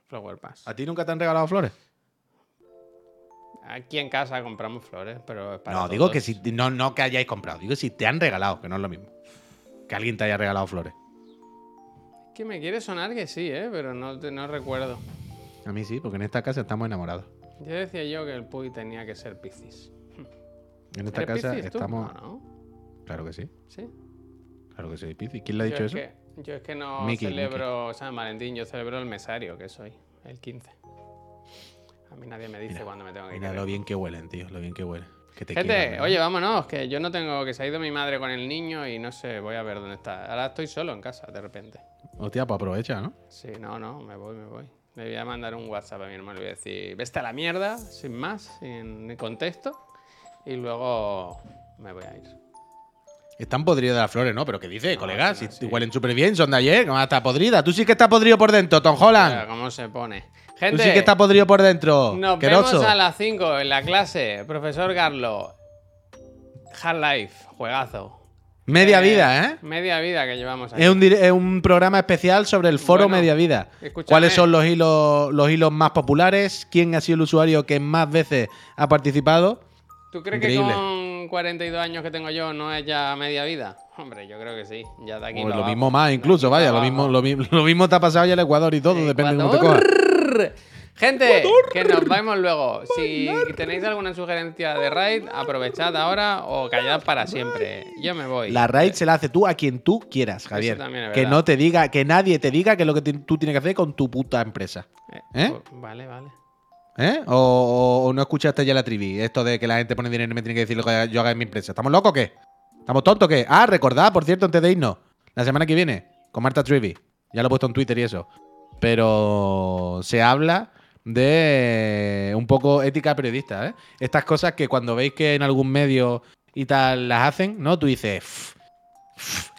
Flower Pass. ¿A ti nunca te han regalado flores? Aquí en casa compramos flores, pero es para no, digo que si no, no que hayáis comprado, digo si te han regalado, que no es lo mismo. Que alguien te haya regalado flores. Que me quiere sonar que sí, ¿eh? Pero no, no recuerdo. A mí sí, porque en esta casa estamos enamorados. Yo decía yo que el Puy tenía que ser Piscis. En esta ¿Eres casa Piscis estamos. No, no. Claro que sí. Sí. Claro que sí, Pizzi. ¿Quién le ha Yo dicho es eso? que- yo es que no celebro San Valentín, yo celebro el mesario, que soy, el 15. A mí nadie me dice Mira, cuándo me tengo que Mira querer. lo bien que huelen, tío. Lo bien que huelen. Que te Gente, oye, vámonos, que yo no tengo, que se ha ido mi madre con el niño y no sé, voy a ver dónde está. Ahora estoy solo en casa, de repente. Hostia, pues aprovecha, ¿no? Sí, no, no, me voy, me voy. Le voy a mandar un WhatsApp a mi hermano y voy a decir, vete a la mierda, sin más, sin contexto, y luego me voy a ir. Están podridas las flores, ¿no? Pero ¿qué dices, No, colega? Si no, sí. huelen súper bien, son de ayer. ¿Cómo está podrida? Tú sí que estás podrido por dentro, Tom Holland. ¿Cómo se pone? Tú Gente, sí que estás podrido por dentro. nos Queroso. vemos a las 5 en la clase. Profesor Garlo, Half-Life, juegazo. Media Eh, vida, ¿eh? Media vida que llevamos aquí. Es un, dire- es un programa especial sobre el foro Bueno, Media Vida. escúchame. ¿Cuáles son los hilos, los hilos más populares? ¿Quién ha sido el usuario que más veces ha participado? ¿Tú crees Increíble. que con 42 años que tengo yo no es ya media vida? Hombre, yo creo que sí. Ya de aquí para lo mismo más, incluso, vaya. Lo mismo, lo, mi- lo mismo te ha pasado ya el Ecuador y todo, depende de cómo te cojas. Ecuador. Gente, que nos vemos luego. Si tenéis alguna sugerencia de raid, aprovechad ahora o callad para siempre. Yo me voy. La raid se la hace tú a quien tú quieras, Javier. es Que no te diga, que nadie te diga que es lo que tú tienes que hacer con tu puta empresa. Eh, ¿Eh? pues, vale, vale. ¿Eh? O, o- o no escuchaste ya la trivi. Esto de que la gente pone dinero y me tiene que decir lo que yo haga en mi empresa. ¿Estamos locos o qué? ¿Estamos tontos o qué? Ah, recordad, por cierto, antes de irnos. La semana que viene, con Marta Trivi. Ya lo he puesto en Twitter y eso. Pero se habla de un poco ética periodista, ¿eh? Estas cosas que cuando veis que en algún medio y tal las hacen, ¿no? Tú dices, "Ff,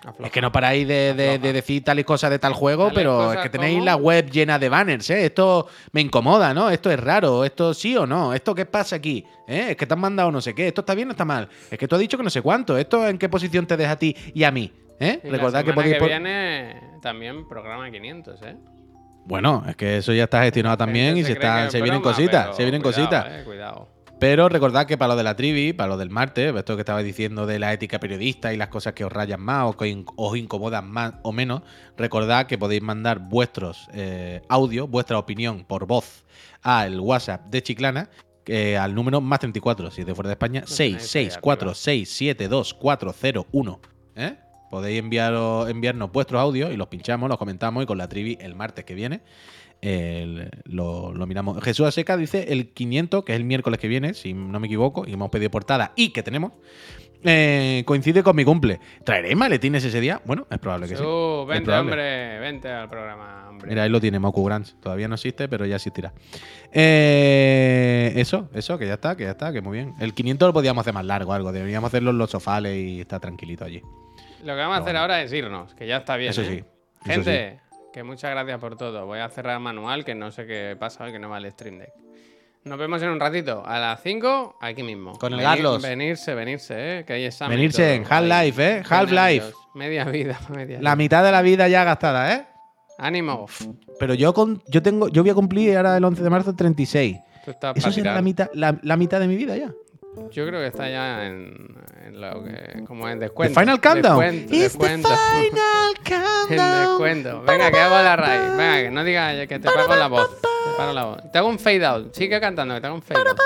Afloja. es que no paráis de, de- de decir tales cosas de tal juego, Tales pero es que tenéis como- la web llena de banners, ¿eh? Esto me incomoda, ¿no? Esto es raro, esto sí o no, esto qué pasa aquí, ¿eh? Es que te han mandado no sé qué, esto está bien o está mal, es que tú has dicho que no sé cuánto, esto en qué posición te deja a ti y a mí, ¿eh? Y Recordad la que podéis... que viene también programa 500, ¿eh? Bueno, es que eso ya está gestionado también y se, está, se vienen cositas, se vienen cuidado, cositas. eh, cuidado. Pero recordad que para lo de la trivi, para lo del martes, esto que estaba diciendo de la ética periodista y las cosas que os rayan más o que os incomodan más o menos, recordad que podéis mandar vuestros eh, audios, vuestra opinión por voz al WhatsApp de Chiclana, eh, al número más 34, si es de fuera de España, tenéis ahí 664672401. ¿Eh? Podéis enviaros, enviarnos vuestros audios y los pinchamos, los comentamos y con la trivi el martes que viene el- lo, lo miramos. Jesús Aseca dice el 500, que es el miércoles que viene, si no me equivoco, y hemos pedido portada y que tenemos, eh, coincide con mi cumple. ¿Traeré maletines ese día? Bueno, es probable que sí. Su, Es vente, probable. hombre, vente al programa, hombre. Mira, ahí lo tiene, Moku Grants. Todavía no existe, pero ya existirá. Eh, eso, eso, que ya está, que ya está, que muy bien. El 500 lo podíamos hacer más largo, algo. Deberíamos hacerlo en los sofales y estar tranquilito allí. Lo que vamos a hacer ahora es irnos, que ya está bien. Eso ¿eh? sí, Gente, que muchas gracias por todo. Voy a cerrar manual, que no sé qué pasa hoy, que no va el stream deck. Nos vemos en un ratito. A las 5, aquí mismo. Con el Venir- Garlos. Venirse, venirse, ¿eh? Que hay examen. Venirse en. Half-Life. ¿eh? Half-Life. Media vida, media La vida. mitad de la vida ya gastada, ¿eh? Ánimo. Pero yo con, yo tengo, yo voy a cumplir ahora el 11 de marzo 36. Tú estás Eso será la mitad, la, la mitad de mi vida ya. Yo creo que está ya en, lo que. como en descuento. Final Countdown. Descuento, descuento. en descuento. Venga, que hago la raíz. Venga, que no digas que te paro la voz. Te paro la voz. Te hago un fade out. Sigue cantando, que te hago un fade out.